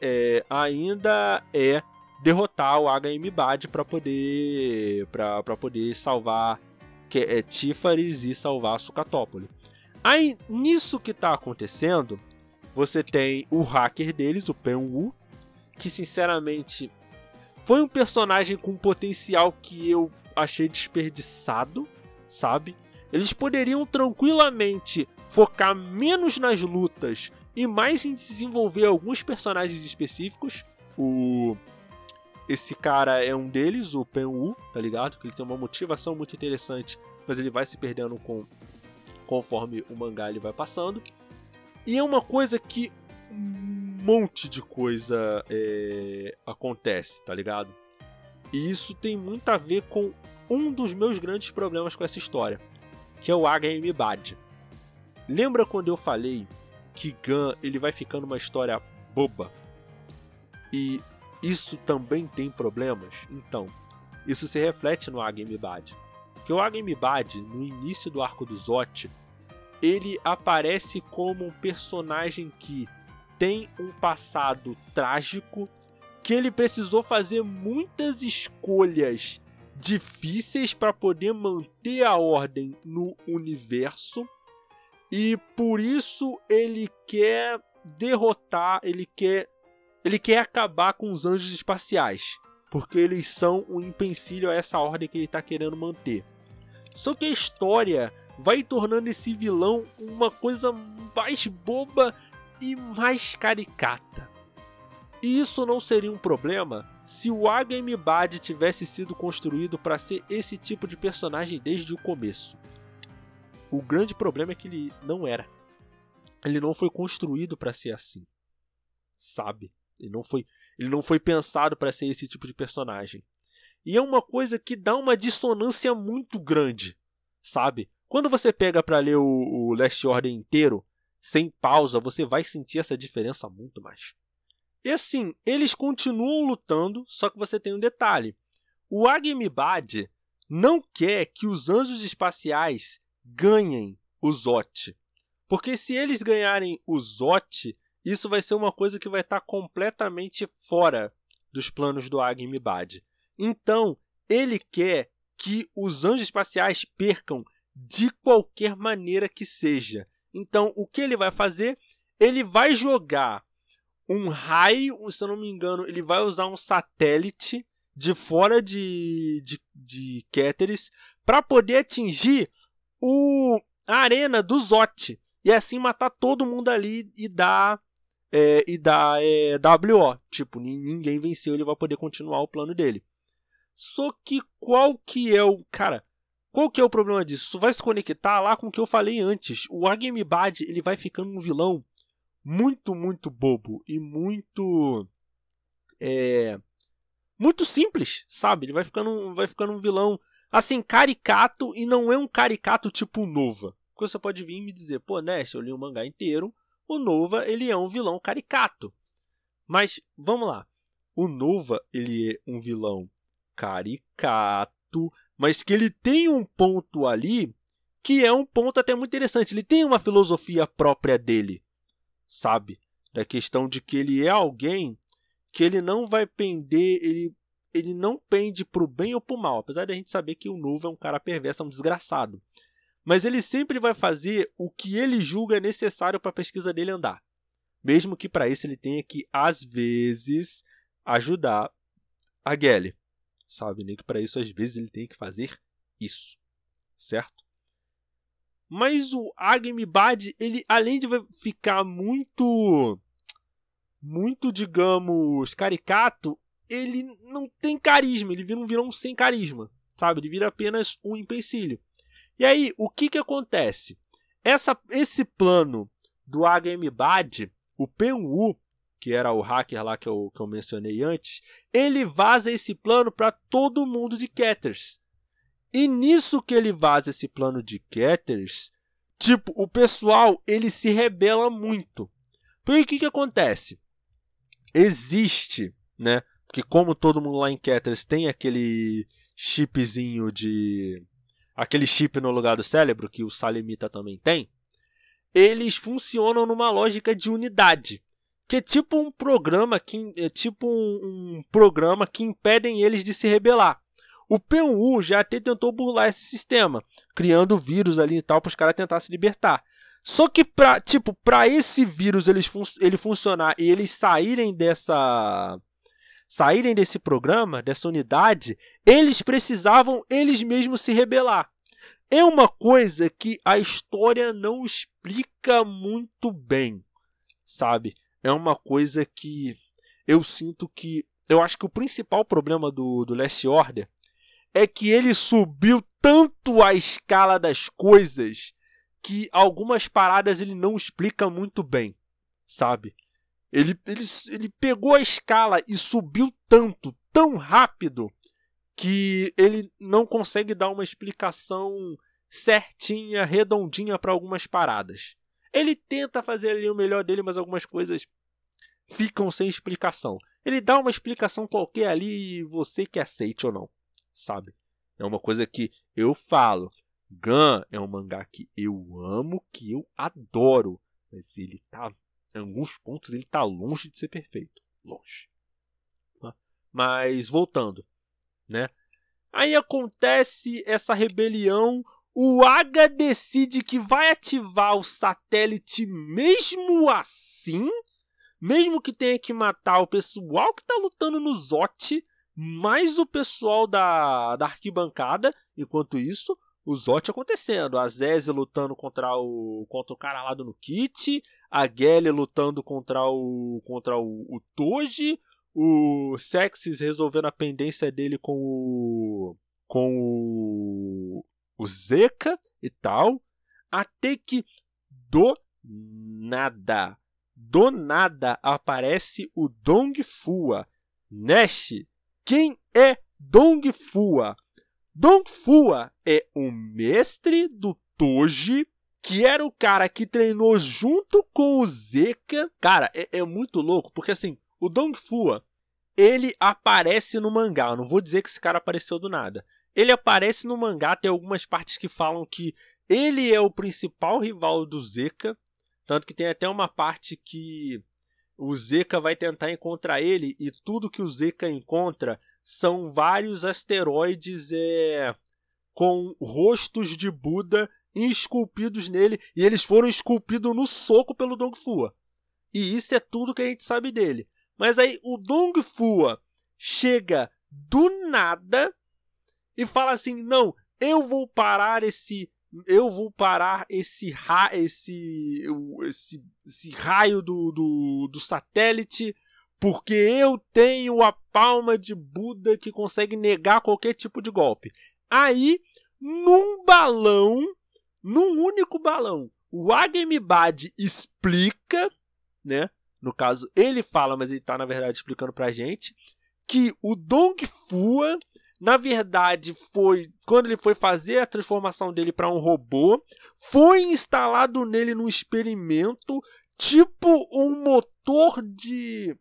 é ainda é derrotar o HM Bad para poder para poder salvar que é Tífares e salvar Sucatópolis. Aí nisso que tá acontecendo, você tem o hacker deles, o Pen Wu, que sinceramente foi um personagem com potencial que eu achei desperdiçado, sabe? Eles poderiam tranquilamente focar menos nas lutas e mais em desenvolver alguns personagens específicos. O esse cara é um deles, o Pen Wu, tá ligado? Que ele tem uma motivação muito interessante, mas ele vai se perdendo com conforme o mangá ele vai passando. E é uma coisa que um monte de coisa é, acontece, tá ligado? E isso tem muito a ver com um dos meus grandes problemas com essa história, que é o HM Bad. Lembra quando eu falei que Gun ele vai ficando uma história boba? E isso também tem problemas? Então, isso se reflete no HM Bad. Que o HM Bad, no início do arco do Zot, ele aparece como um personagem que tem um passado trágico, que ele precisou fazer muitas escolhas difíceis para poder manter a ordem no universo e por isso ele quer derrotar, ele quer ele quer acabar com os anjos espaciais, porque eles são um empecilho a essa ordem que ele está querendo manter. Só que a história vai tornando esse vilão uma coisa mais boba e mais caricata. E isso não seria um problema se o Agame Bad tivesse sido construído para ser esse tipo de personagem desde o começo. O grande problema é que ele não era. Ele não foi construído para ser assim. Sabe? Ele não foi, ele não foi pensado para ser esse tipo de personagem. E é uma coisa que dá uma dissonância muito grande, sabe? Quando você pega para ler o, o Last Order inteiro, sem pausa, você vai sentir essa diferença muito mais. E assim, eles continuam lutando, só que você tem um detalhe. O Agmibad não quer que os anjos espaciais ganhem o Zot. Porque se eles ganharem o Zot, isso vai ser uma coisa que vai estar completamente fora dos planos do Agmibad. Então, ele quer que os anjos espaciais percam de qualquer maneira que seja. Então, o que ele vai fazer? Ele vai jogar um raio, se eu não me engano, ele vai usar um satélite de fora de, de, de Keteris para poder atingir o, a arena do Zot e assim matar todo mundo ali e dar é, e dar é, WO. Tipo, ninguém venceu, ele vai poder continuar o plano dele. Só que qual que é o. Cara, qual que é o problema disso? Isso vai se conectar lá com o que eu falei antes. O Agamibad ele vai ficando um vilão muito, muito bobo e muito. É. Muito simples, sabe? Ele vai ficando, vai ficando um vilão assim, caricato e não é um caricato tipo Nova. Porque você pode vir e me dizer, pô, Nest, eu li o mangá inteiro, o Nova ele é um vilão caricato. Mas vamos lá. O Nova ele é um vilão caricato, mas que ele tem um ponto ali que é um ponto até muito interessante. Ele tem uma filosofia própria dele, sabe? Da questão de que ele é alguém que ele não vai pender, ele, ele não pende pro bem ou pro mal, apesar de a gente saber que o Novo é um cara perverso, é um desgraçado. Mas ele sempre vai fazer o que ele julga necessário para a pesquisa dele andar. Mesmo que para isso ele tenha que, às vezes, ajudar a Gelly sabe? Nem que para isso às vezes ele tem que fazer isso, certo? Mas o Agmibad, ele além de ficar muito muito, digamos, caricato, ele não tem carisma, ele vira um vilão sem carisma, sabe? Ele vira apenas um empecilho. E aí, o que que acontece? Essa, esse plano do Agmibad, o Penwu, que era o hacker lá que eu, que eu mencionei antes, ele vaza esse plano para todo mundo de Ketters. E nisso que ele vaza esse plano de Ketters, tipo, o pessoal ele se rebela muito. Porque o que, que acontece? Existe, né? Porque como todo mundo lá em Ketters tem aquele chipzinho de. Aquele chip no lugar do cérebro, que o Salimita também tem, eles funcionam numa lógica de unidade que é tipo um programa que é tipo um, um programa que impedem eles de se rebelar. O PU já até tentou burlar esse sistema, criando vírus ali e tal para os caras tentar se libertar. Só que para tipo, para esse vírus eles fun ele funcionar e eles saírem dessa saírem desse programa, dessa unidade, eles precisavam eles mesmos se rebelar. É uma coisa que a história não explica muito bem, sabe? é uma coisa que eu sinto que eu acho que o principal problema do, do Last Order é que ele subiu tanto a escala das coisas que algumas paradas ele não explica muito bem, sabe? Ele, ele, ele pegou a escala e subiu tanto, tão rápido, que ele não consegue dar uma explicação certinha, redondinha para algumas paradas. Ele tenta fazer ali o melhor dele, mas algumas coisas ficam sem explicação. Ele dá uma explicação qualquer ali e você que aceite ou não, sabe? É uma coisa que eu falo. Gun é um mangá que eu amo, que eu adoro, mas ele tá em alguns pontos ele tá longe de ser perfeito, longe. Mas voltando, né? Aí acontece essa rebelião, o Aga decide que vai ativar o satélite mesmo assim, mesmo que tenha que matar o pessoal que tá lutando no Zote, mais o pessoal da, da arquibancada. Enquanto isso, o Zot acontecendo. A Zeze lutando contra o, contra o cara lá do Nukit, a Gelly lutando contra o, contra o, o Toji, o Sexis resolvendo a pendência dele com o. com o. o Zeka e tal. Até que do nada, do nada aparece o Dong Fua. Nash, quem é Dong Fua? Dong Fua é o mestre do Toji, que era o cara que treinou junto com o Zeka. Cara, é, é muito louco, porque assim, o Dong Fua, ele aparece no mangá. Eu não vou dizer que esse cara apareceu do nada. Ele aparece no mangá, tem algumas partes que falam que ele é o principal rival do Zeka. Tanto que tem até uma parte que o Zeka vai tentar encontrar ele e tudo que o Zeka encontra são vários asteroides é, com rostos de Buda esculpidos nele e eles foram esculpidos no soco pelo Dong Fua. E isso é tudo que a gente sabe dele. Mas aí o Dong Fua chega do nada e fala assim: "Não, eu vou parar esse eu vou parar esse, ra esse, esse, esse raio do, do, do satélite porque eu tenho a palma de Buda que consegue negar qualquer tipo de golpe. Aí, num balão, num único balão, o Agemibad explica, né? No caso, ele fala, mas ele está na verdade explicando pra gente que o Dong Fua na verdade, foi quando ele foi fazer a transformação dele para um robô, foi instalado nele num experimento, tipo um motor de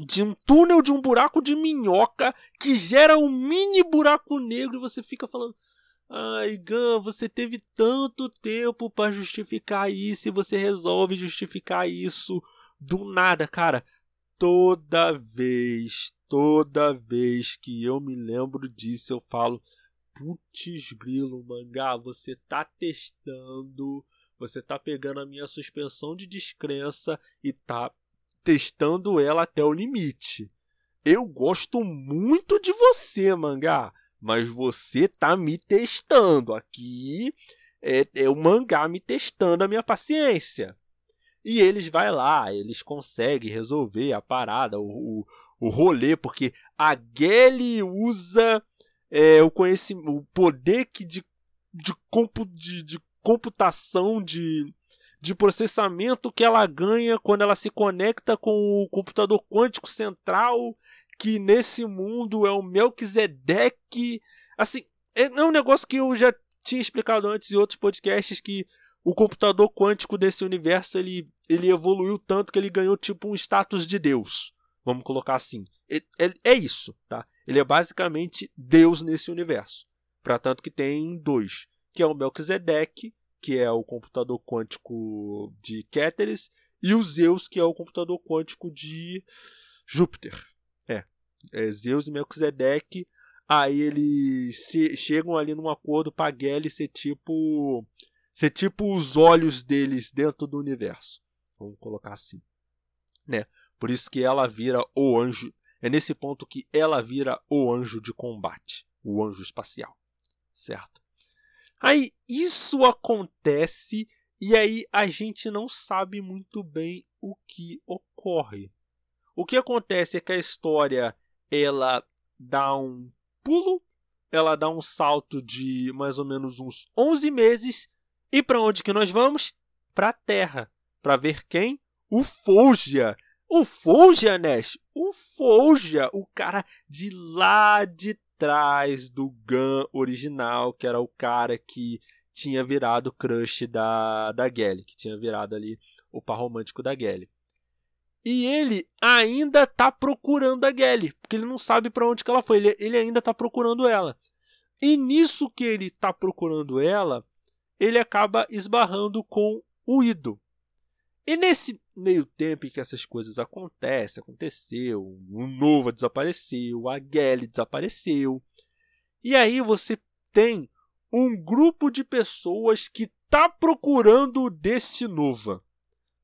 de um túnel de um buraco de minhoca que gera um mini buraco negro e você fica falando Ai, Gun, você teve tanto tempo para justificar isso e você resolve justificar isso do nada, cara. Toda vez, Toda vez que eu me lembro disso, eu falo: Putz, grilo, mangá, você tá testando, você tá pegando a minha suspensão de descrença e tá testando ela até o limite. Eu gosto muito de você, mangá, mas você tá me testando. Aqui é, é o mangá me testando a minha paciência. E eles vai lá, eles conseguem resolver a parada, o, o, o rolê, porque a Gelly usa é, o conhecimento, o poder que de, de, compu, de, de computação, de, de processamento que ela ganha quando ela se conecta com o computador quântico central, que nesse mundo é o Melchizedek. Assim, é, é um negócio que eu já tinha explicado antes em outros podcasts que o computador quântico desse universo ele, ele evoluiu tanto que ele ganhou tipo um status de Deus. Vamos colocar assim. É, é, é isso, tá? Ele é basicamente Deus nesse universo. Para tanto que tem dois, que é o Melchizedek, que é o computador quântico de Keteris, e o Zeus, que é o computador quântico de Júpiter. É, é Zeus e Melchizedek. Aí eles se, chegam ali num acordo para Geli ser tipo ser tipo os olhos deles dentro do universo. Vamos colocar assim, né? Por isso que ela vira o anjo. É nesse ponto que ela vira o anjo de combate, o anjo espacial, certo? Aí isso acontece e aí a gente não sabe muito bem o que ocorre. O que acontece é que a história ela dá um pulo, ela dá um salto de mais ou menos uns 11 meses e para onde que nós vamos? Para a Terra, para ver quem? O Folgia. O Folgia, Nash, o Folgia, o cara de lá de trás do Gun original, que era o cara que tinha virado crush da, da Gelly, que tinha virado ali o par romântico da Gelly. E ele ainda tá procurando a Gelly, porque ele não sabe para onde que ela foi, ele, ele ainda tá procurando ela. E nisso que ele tá procurando ela, ele acaba esbarrando com o Ido. E nesse meio tempo em que essas coisas acontecem, aconteceu, o Nova desapareceu, a Gelly desapareceu. E aí você tem um grupo de pessoas que tá procurando o Destinova.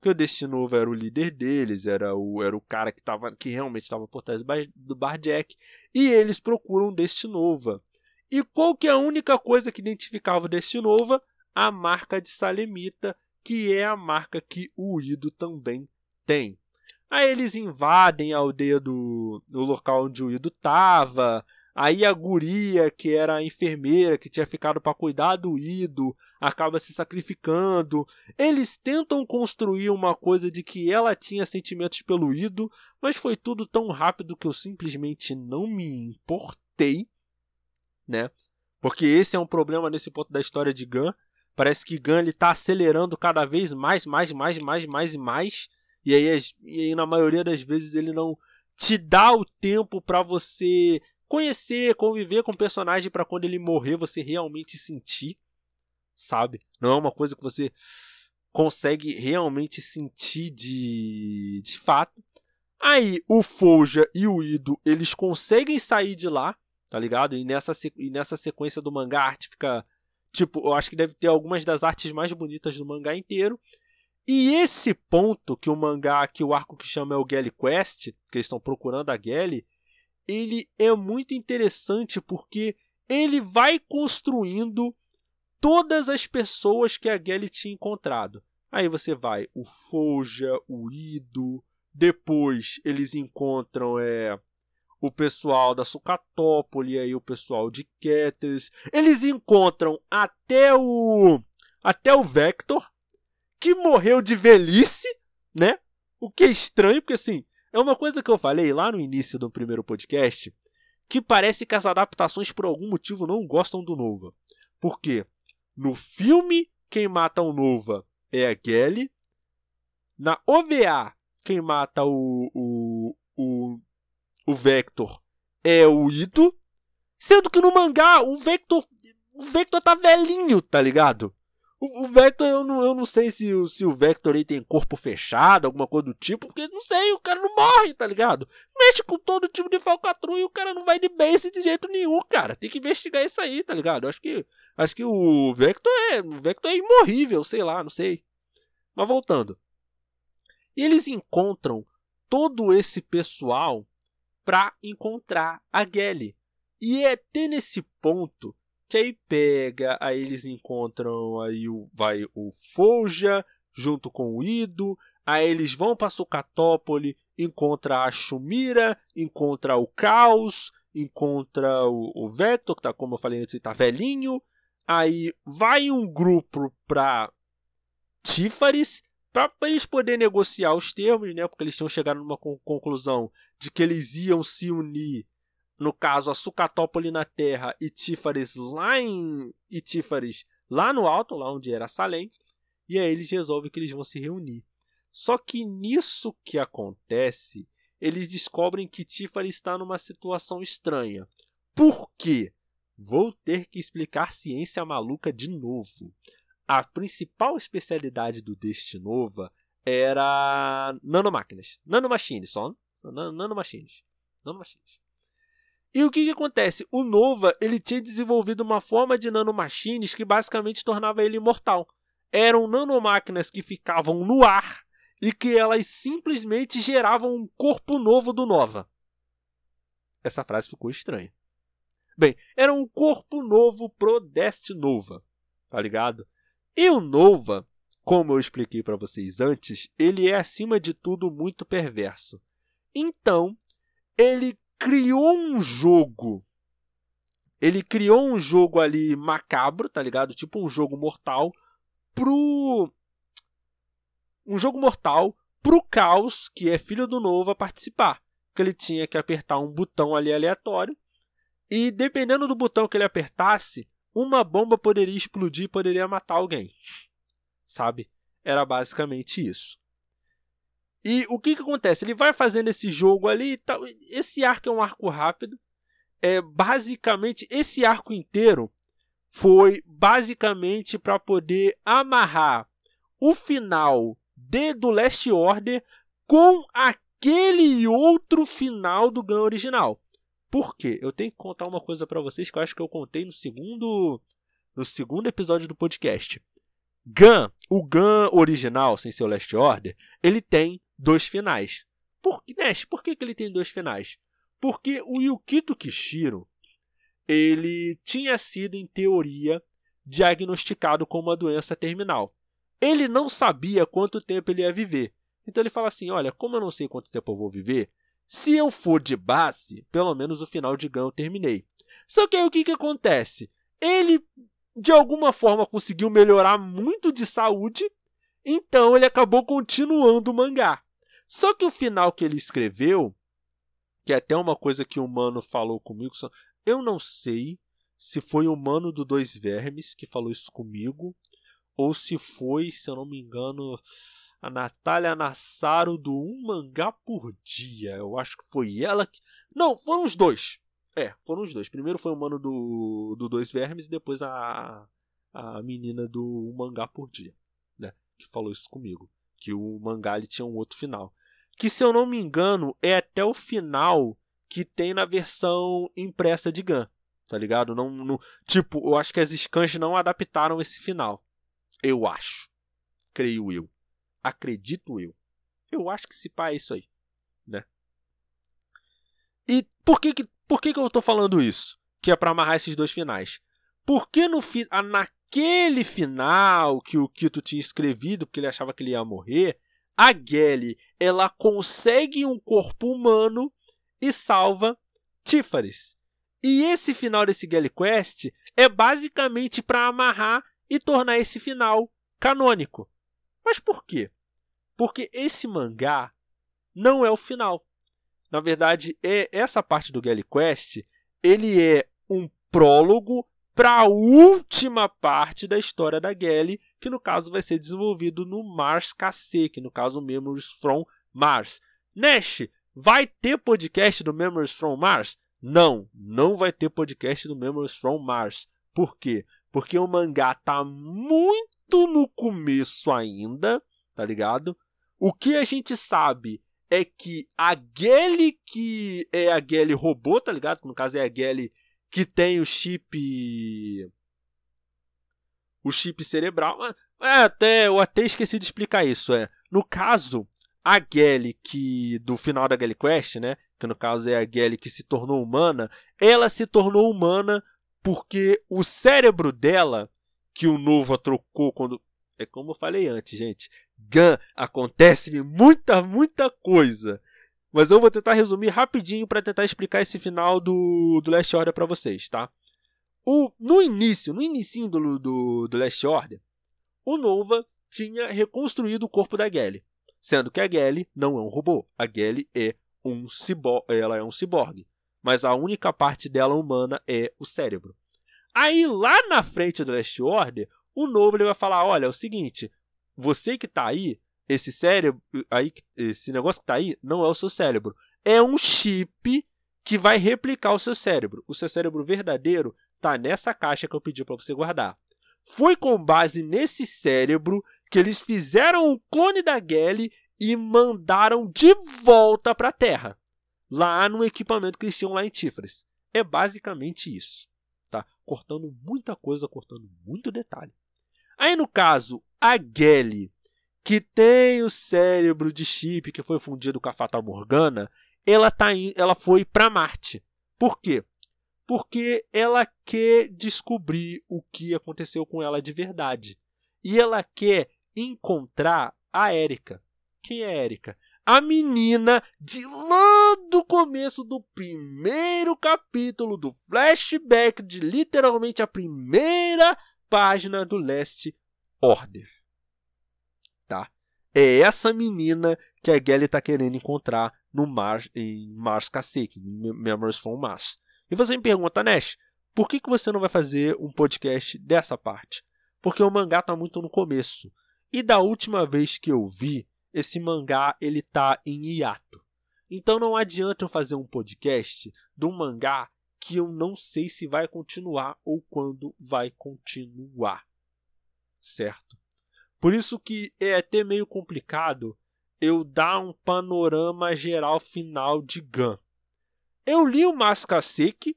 Que o Destinova era o líder deles, era o, era o cara que, tava, que realmente estava por trás do Barjack. E eles procuram o Destinova. E qual que é a única coisa que identificava o Destinova? A marca de Salemita, que é a marca que o Ido também tem. Aí eles invadem a aldeia do local onde o Ido estava. Aí a guria, que era a enfermeira que tinha ficado para cuidar do Ido, acaba se sacrificando. Eles tentam construir uma coisa de que ela tinha sentimentos pelo Ido, mas foi tudo tão rápido que eu simplesmente não me importei, né? Porque esse é um problema nesse ponto da história de Gun. Parece que Gun está acelerando cada vez mais, mais, mais, mais, mais e mais. E aí, e aí, na maioria das vezes, ele não te dá o tempo para você conhecer, conviver com o personagem para quando ele morrer você realmente sentir, sabe? Não é uma coisa que você consegue realmente sentir de, de fato. Aí o Folja e o Ido, eles conseguem sair de lá, tá ligado? E nessa, e nessa sequência do mangá a arte fica Tipo, eu acho que deve ter algumas das artes mais bonitas do mangá inteiro. E esse ponto que o mangá, que o arco que chama é o Gally Quest, que eles estão procurando a Gally, ele é muito interessante porque ele vai construindo todas as pessoas que a Gally tinha encontrado. Aí você vai o Foja, o Ido, depois eles encontram é, o pessoal da Sucatópole, aí o pessoal de Ketters. Eles encontram até o até o Vector, que morreu de velhice, né? O que é estranho, porque assim, é uma coisa que eu falei lá no início do primeiro podcast, que parece que as adaptações por algum motivo não gostam do Nova. Por quê? No filme, quem mata o Nova é a Kelly. Na OVA, quem mata o, o, o o Vector é o Ido, sendo que no mangá o Vector o Vector tá velhinho, tá ligado? O, o Vector, eu não, eu não sei se, se o Vector aí tem corpo fechado, alguma coisa do tipo, porque não sei, o cara não morre, tá ligado? Mexe com todo tipo de falcatrua e o cara não vai de base de jeito nenhum, cara. Tem que investigar isso aí, tá ligado? Acho que, acho que o Vector é, o Vector é imorrível, sei lá, não sei. Mas voltando. Eles encontram todo esse pessoal para encontrar a Gelly. E é até nesse ponto que aí pega, aí eles encontram aí o vai o Folja junto com o Ido, aí eles vão para Sucatópole, encontra a Shumira, encontra o Caos, encontra o, o Vector, que tá como eu falei antes, tá velhinho, aí vai um grupo para Tífares, para eles poderem negociar os termos, né? Porque eles tinham chegado numa conclusão de que eles iam se unir, no caso, a Sucatópole na Terra e Tífares lá em e Tífares lá no alto, lá onde era Salem, e aí eles resolvem que eles vão se reunir. Só que nisso que acontece, eles descobrem que Tífares está numa situação estranha. Por quê? Vou ter que explicar ciência maluca de novo a principal especialidade do Destinova era nanomáquinas, nanomachines, só nanomachines, nanomachines. E o que, que acontece? O Nova ele tinha desenvolvido uma forma de nanomachines que basicamente tornava ele imortal. Eram nanomáquinas que ficavam no ar e que elas simplesmente geravam um corpo novo do Nova. Essa frase ficou estranha. Bem, era um corpo novo pro Destinova, tá ligado? E o Nova, como eu expliquei para vocês antes, ele é acima de tudo muito perverso. Então, ele criou um jogo. Ele criou um jogo ali macabro, tá ligado? Tipo um jogo mortal pro um jogo mortal pro Caos, que é filho do Nova, participar. Que ele tinha que apertar um botão ali aleatório e dependendo do botão que ele apertasse, uma bomba poderia explodir e poderia matar alguém. Sabe? Era basicamente isso. E o que, que acontece? Ele vai fazendo esse jogo ali e tal. Esse arco é um arco rápido. É basicamente esse arco inteiro foi basicamente para poder amarrar o final de do Last Order com aquele outro final do Gun original. Por quê? Eu tenho que contar uma coisa para vocês que eu acho que eu contei no segundo no segundo episódio do podcast. Gun, o Gun original, sem ser o Last Order, ele tem dois finais. Por, Nash, por que, que ele tem dois finais? Porque o Yukito Kishiro, ele tinha sido, em teoria, diagnosticado com uma doença terminal. Ele não sabia quanto tempo ele ia viver. Então ele fala assim: olha, como eu não sei quanto tempo eu vou viver, se eu for de base, pelo menos o final de Gun eu terminei. Só que aí o que, que acontece? Ele, de alguma forma, conseguiu melhorar muito de saúde, então ele acabou continuando o mangá. Só que o final que ele escreveu, que é até uma coisa que o Mano falou comigo, eu não sei se foi o Mano do Dois Vermes que falou isso comigo, ou se foi, se eu não me engano, a Natália Nassaro do Um Mangá por Dia. Eu acho que foi ela que. Não, foram os dois. É, foram os dois. Primeiro foi o mano do, do Dois Vermes e depois a, a menina do Um Mangá por Dia, né? Que falou isso comigo. Que o mangá ele tinha um outro final. Que se eu não me engano, é até o final que tem na versão impressa de Gun. Tá ligado? Não, não, tipo, eu acho que as scans não adaptaram esse final. Eu acho. Creio eu. Acredito eu. Eu acho que se pá é isso aí, né? E por que, que, por que, que eu tô falando isso? Que é para amarrar esses dois finais. Porque no fi, naquele final que o Kito tinha escrevido, porque ele achava que ele ia morrer, a Gelly, ela consegue um corpo humano e salva Tífares. E esse final desse Gelly Quest é basicamente para amarrar e tornar esse final canônico. Mas por quê? Porque esse mangá não é o final. Na verdade, é essa parte do Galley Quest, ele é um prólogo para a última parte da história da Gally, que no caso vai ser desenvolvido no Mars KC, que no caso Memories from Mars. Nash, vai ter podcast do Memories from Mars? Não, não vai ter podcast do Memories from Mars. Por quê? Porque o mangá tá muito no começo ainda, tá ligado? O que a gente sabe é que a Gelly que é a Gelly robô, tá ligado? No caso é a Gelly que tem o chip o chip cerebral. É, até eu até esqueci de explicar isso, é. No caso, a Gelly que do final da Gelly Quest, né, que no caso é a Gelly que se tornou humana, ela se tornou humana porque o cérebro dela que o Nova trocou quando é como eu falei antes, gente. Gun acontece muita, muita coisa. Mas eu vou tentar resumir rapidinho para tentar explicar esse final do, do Last Order para vocês, tá? O, no início, no início do, do, do Last Order, o Nova tinha reconstruído o corpo da Gelly. Sendo que a Gelly não é um robô. A Gelly é um cibor, ela é um ciborgue. Mas a única parte dela humana é o cérebro. Aí lá na frente do Last Order, o novo ele vai falar: olha, é o seguinte, você que está aí, esse cérebro, aí, esse negócio que está aí, não é o seu cérebro. É um chip que vai replicar o seu cérebro. O seu cérebro verdadeiro está nessa caixa que eu pedi para você guardar. Foi com base nesse cérebro que eles fizeram o clone da Gelly e mandaram de volta para a Terra. Lá no equipamento que eles tinham lá em Tifres. É basicamente isso. Tá? Cortando muita coisa, cortando muito detalhe. Aí, no caso, a Gelly, que tem o cérebro de chip que foi fundido com a Fata Morgana, ela, tá ela foi para Marte. Por quê? Porque ela quer descobrir o que aconteceu com ela de verdade. E ela quer encontrar a Erika, Quem é Erika? A menina de lá do começo do primeiro capítulo do flashback de literalmente a primeira página do Last Order. Tá? É essa menina que a Gelly está querendo encontrar no Mars, em Mars Kasek, em Memories from Mars. E você me pergunta, Nash, por que, que você não vai fazer um podcast dessa parte? Porque o mangá está muito no começo. E da última vez que eu vi, esse mangá ele tá em hiato. Então não adianta eu fazer um podcast de um mangá que eu não sei se vai continuar ou quando vai continuar. Certo? Por isso que é até meio complicado eu dar um panorama geral final de Gun. Eu li o Mascasek,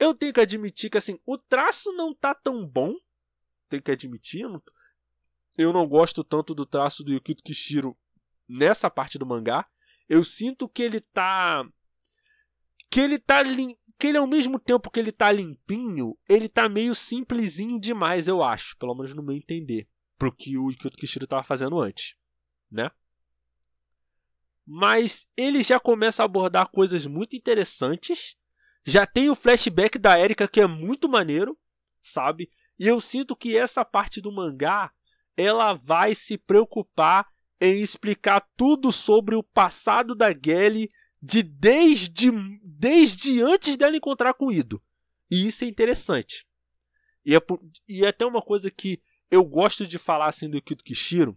eu tenho que admitir que assim, o traço não tá tão bom, tenho que admitir, eu não, gosto tanto do traço do Yukito Kishiro nessa parte do mangá. Eu sinto que ele tá que ele tá lim... que ele ao mesmo tempo que ele tá limpinho, ele tá meio simplesinho demais, eu acho, pelo menos no meu entender, pro que o Yukito Kishiro tava fazendo antes, né? Mas ele já começa a abordar coisas muito interessantes. Já tem o flashback da Erika que é muito maneiro, sabe? E eu sinto que essa parte do mangá ela vai se preocupar em explicar tudo sobre o passado da Gelly de desde, desde antes dela encontrar com o Ido. E isso é interessante. E é, e é até uma coisa que eu gosto de falar assim do Kito Kishiro,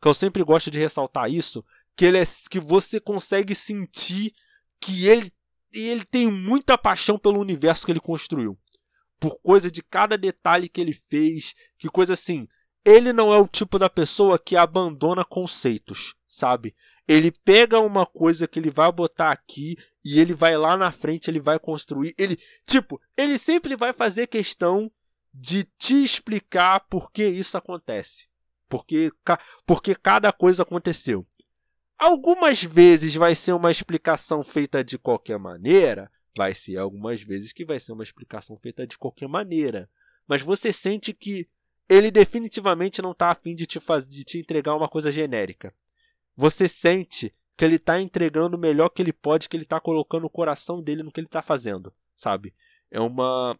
que eu sempre gosto de ressaltar isso, que ele é, que você consegue sentir que ele ele tem muita paixão pelo universo que ele construiu. Por coisa de cada detalhe que ele fez, que coisa assim, ele não é o tipo da pessoa que abandona conceitos, sabe? Ele pega uma coisa que ele vai botar aqui e ele vai lá na frente, ele vai construir. Ele, tipo, ele sempre vai fazer questão de te explicar por que isso acontece. Porque, porque cada coisa aconteceu. Algumas vezes vai ser uma explicação feita de qualquer maneira, vai ser algumas vezes que vai ser uma explicação feita de qualquer maneira. Mas você sente que ele definitivamente não está afim de te, faz... de te entregar uma coisa genérica. Você sente que ele está entregando o melhor que ele pode, que ele está colocando o coração dele no que ele está fazendo, sabe? É uma.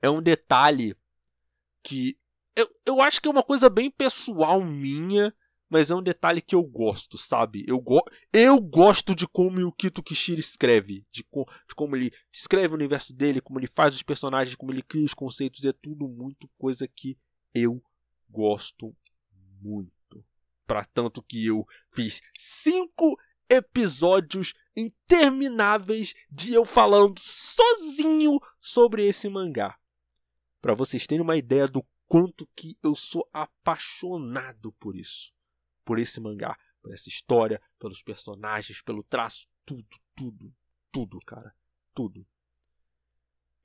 É um detalhe que. Eu, eu acho que é uma coisa bem pessoal minha, mas é um detalhe que eu gosto, sabe? Eu, go eu gosto de como o Kito Kishiro escreve, de, co de, como ele escreve o universo dele, como ele faz os personagens, como ele cria os conceitos, é tudo muito coisa que eu gosto muito. Para tanto que eu fiz cinco episódios intermináveis de eu falando sozinho sobre esse mangá. Para vocês terem uma ideia do quanto que eu sou apaixonado por isso por esse mangá, por essa história, pelos personagens, pelo traço, tudo, tudo, tudo, cara, tudo.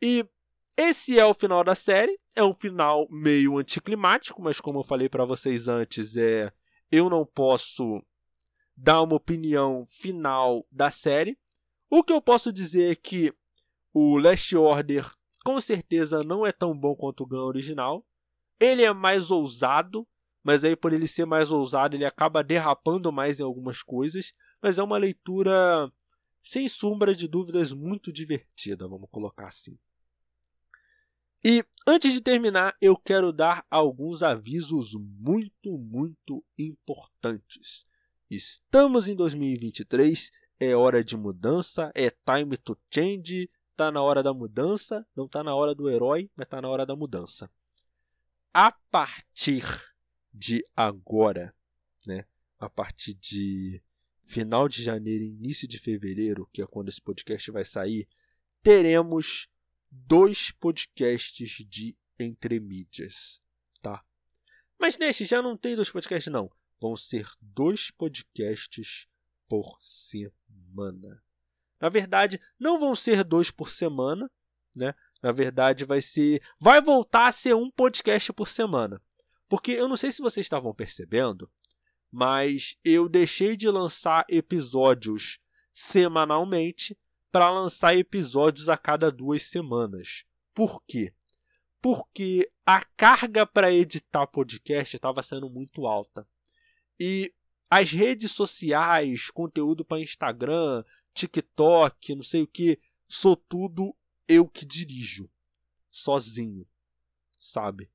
E esse é o final da série, é um final meio anticlimático, mas como eu falei para vocês antes, é eu não posso dar uma opinião final da série. O que eu posso dizer é que o Last Order com certeza não é tão bom quanto o Gun original. Ele é mais ousado, mas aí por ele ser mais ousado, ele acaba derrapando mais em algumas coisas, mas é uma leitura sem sombra de dúvidas muito divertida, vamos colocar assim. E antes de terminar, eu quero dar alguns avisos muito, muito importantes. Estamos em 2023, é hora de mudança, é time to change, tá na hora da mudança, não tá na hora do herói, mas tá na hora da mudança. A partir de agora, né, a partir de final de janeiro e início de fevereiro, que é quando esse podcast vai sair, teremos dois podcasts de entremídias, tá? Mas neste já não tem dois podcasts não, vão ser dois podcasts por semana. Na verdade, não vão ser dois por semana, né? Na verdade, vai ser, vai voltar a ser um podcast por semana. Porque eu não sei se vocês estavam percebendo, mas eu deixei de lançar episódios semanalmente para lançar episódios a cada duas semanas. Por quê? Porque a carga para editar podcast estava sendo muito alta. E as redes sociais, conteúdo para Instagram, TikTok, não sei o que, sou tudo eu que dirijo, sozinho, sabe?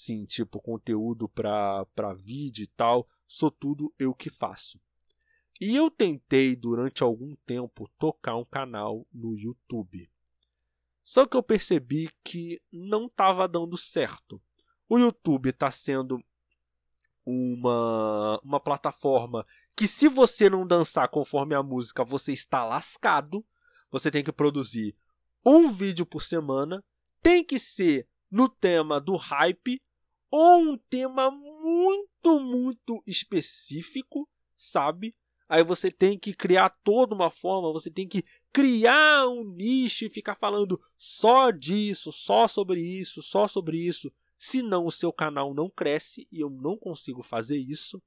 Sim, tipo conteúdo para vídeo e tal, sou tudo eu que faço. E eu tentei durante algum tempo tocar um canal no YouTube. Só que eu percebi que não estava dando certo. O YouTube está sendo uma, uma plataforma que, se você não dançar conforme a música, você está lascado. Você tem que produzir um vídeo por semana, tem que ser no tema do hype ou um tema muito, muito específico, sabe? Aí você tem que criar toda uma forma, você tem que criar um nicho e ficar falando só disso, só sobre isso, só sobre isso. Senão o seu canal não cresce e eu não consigo fazer isso.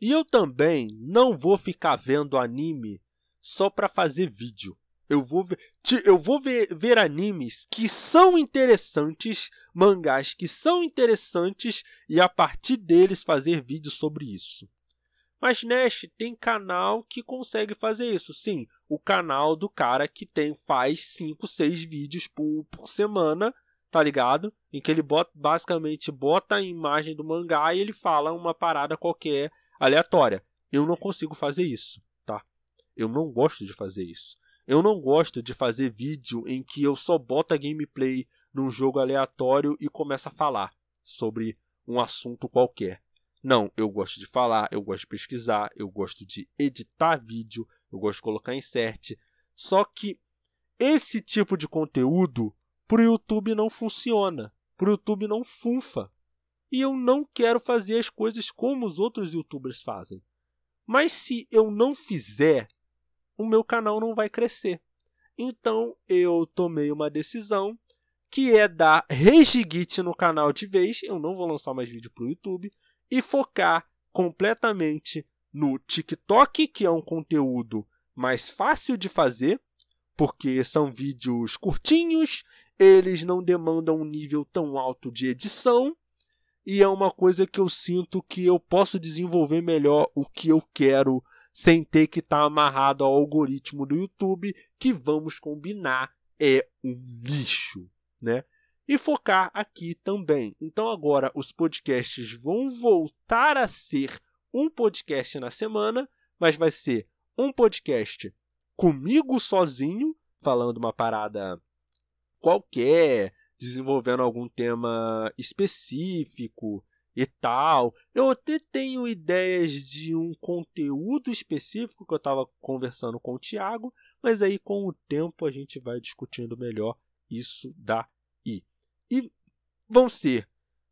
E eu também não vou ficar vendo anime só para fazer vídeo. Eu vou ver, eu vou ver, ver animes que são interessantes, mangás que são interessantes e a partir deles fazer vídeos sobre isso. Mas Nash tem canal que consegue fazer isso. Sim, o canal do cara que tem faz 5, 6 vídeos por, por semana tá ligado? Em que ele bota, basicamente bota a imagem do mangá e ele fala uma parada qualquer aleatória. Eu não consigo fazer isso, tá? Eu não gosto de fazer isso. Eu não gosto de fazer vídeo em que eu só boto a gameplay num jogo aleatório e começo a falar sobre um assunto qualquer. Não, eu gosto de falar, eu gosto de pesquisar, eu gosto de editar vídeo, eu gosto de colocar insert. Só que esse tipo de conteúdo Pro YouTube não funciona. Pro YouTube não funfa. E eu não quero fazer as coisas como os outros youtubers fazem. Mas se eu não fizer, o meu canal não vai crescer. Então eu tomei uma decisão que é dar regigite no canal de vez. Eu não vou lançar mais vídeo para o YouTube e focar completamente no TikTok, que é um conteúdo mais fácil de fazer, porque são vídeos curtinhos eles não demandam um nível tão alto de edição e é uma coisa que eu sinto que eu posso desenvolver melhor o que eu quero sem ter que estar tá amarrado ao algoritmo do YouTube, que vamos combinar é um lixo, né? E focar aqui também. Então agora os podcasts vão voltar a ser um podcast na semana, mas vai ser um podcast comigo sozinho, falando uma parada qualquer, desenvolvendo algum tema específico e tal. Eu até tenho ideias de um conteúdo específico que eu estava conversando com o Tiago, mas aí com o tempo a gente vai discutindo melhor isso daí. E vão ser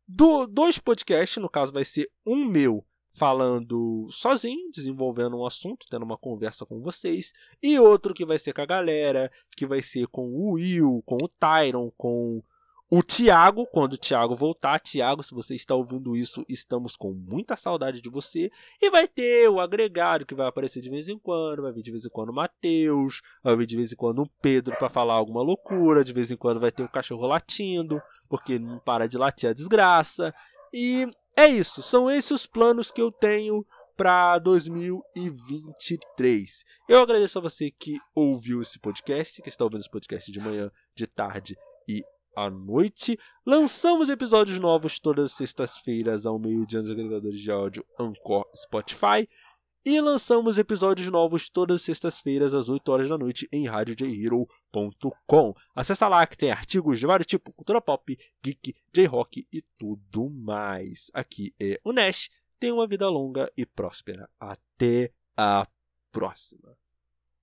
do, dois podcasts, no caso vai ser um meu falando sozinho, desenvolvendo um assunto, tendo uma conversa com vocês, e outro que vai ser com a galera, que vai ser com o Will, com o Tyron, com o Thiago, quando o Thiago voltar. Thiago, se você está ouvindo isso, estamos com muita saudade de você. E vai ter o agregado que vai aparecer de vez em quando, vai vir de vez em quando o Matheus, vai vir de vez em quando o Pedro para falar alguma loucura, de vez em quando vai ter o cachorro latindo, porque não para de latir a desgraça. E é isso, são esses os planos que eu tenho para 2023. Eu agradeço a você que ouviu esse podcast, que está ouvindo esse podcast de manhã, de tarde e à noite. Lançamos episódios novos todas as sextas-feiras ao meio-dia nos agregadores de áudio Anchor, Spotify. E lançamos episódios novos todas as sextas-feiras às 8 horas da noite em radiojhero.com. Acesse lá que tem artigos de vários tipos, cultura pop, geek, J-rock e tudo mais. Aqui é o Nash. Tenha uma vida longa e próspera. Até a próxima.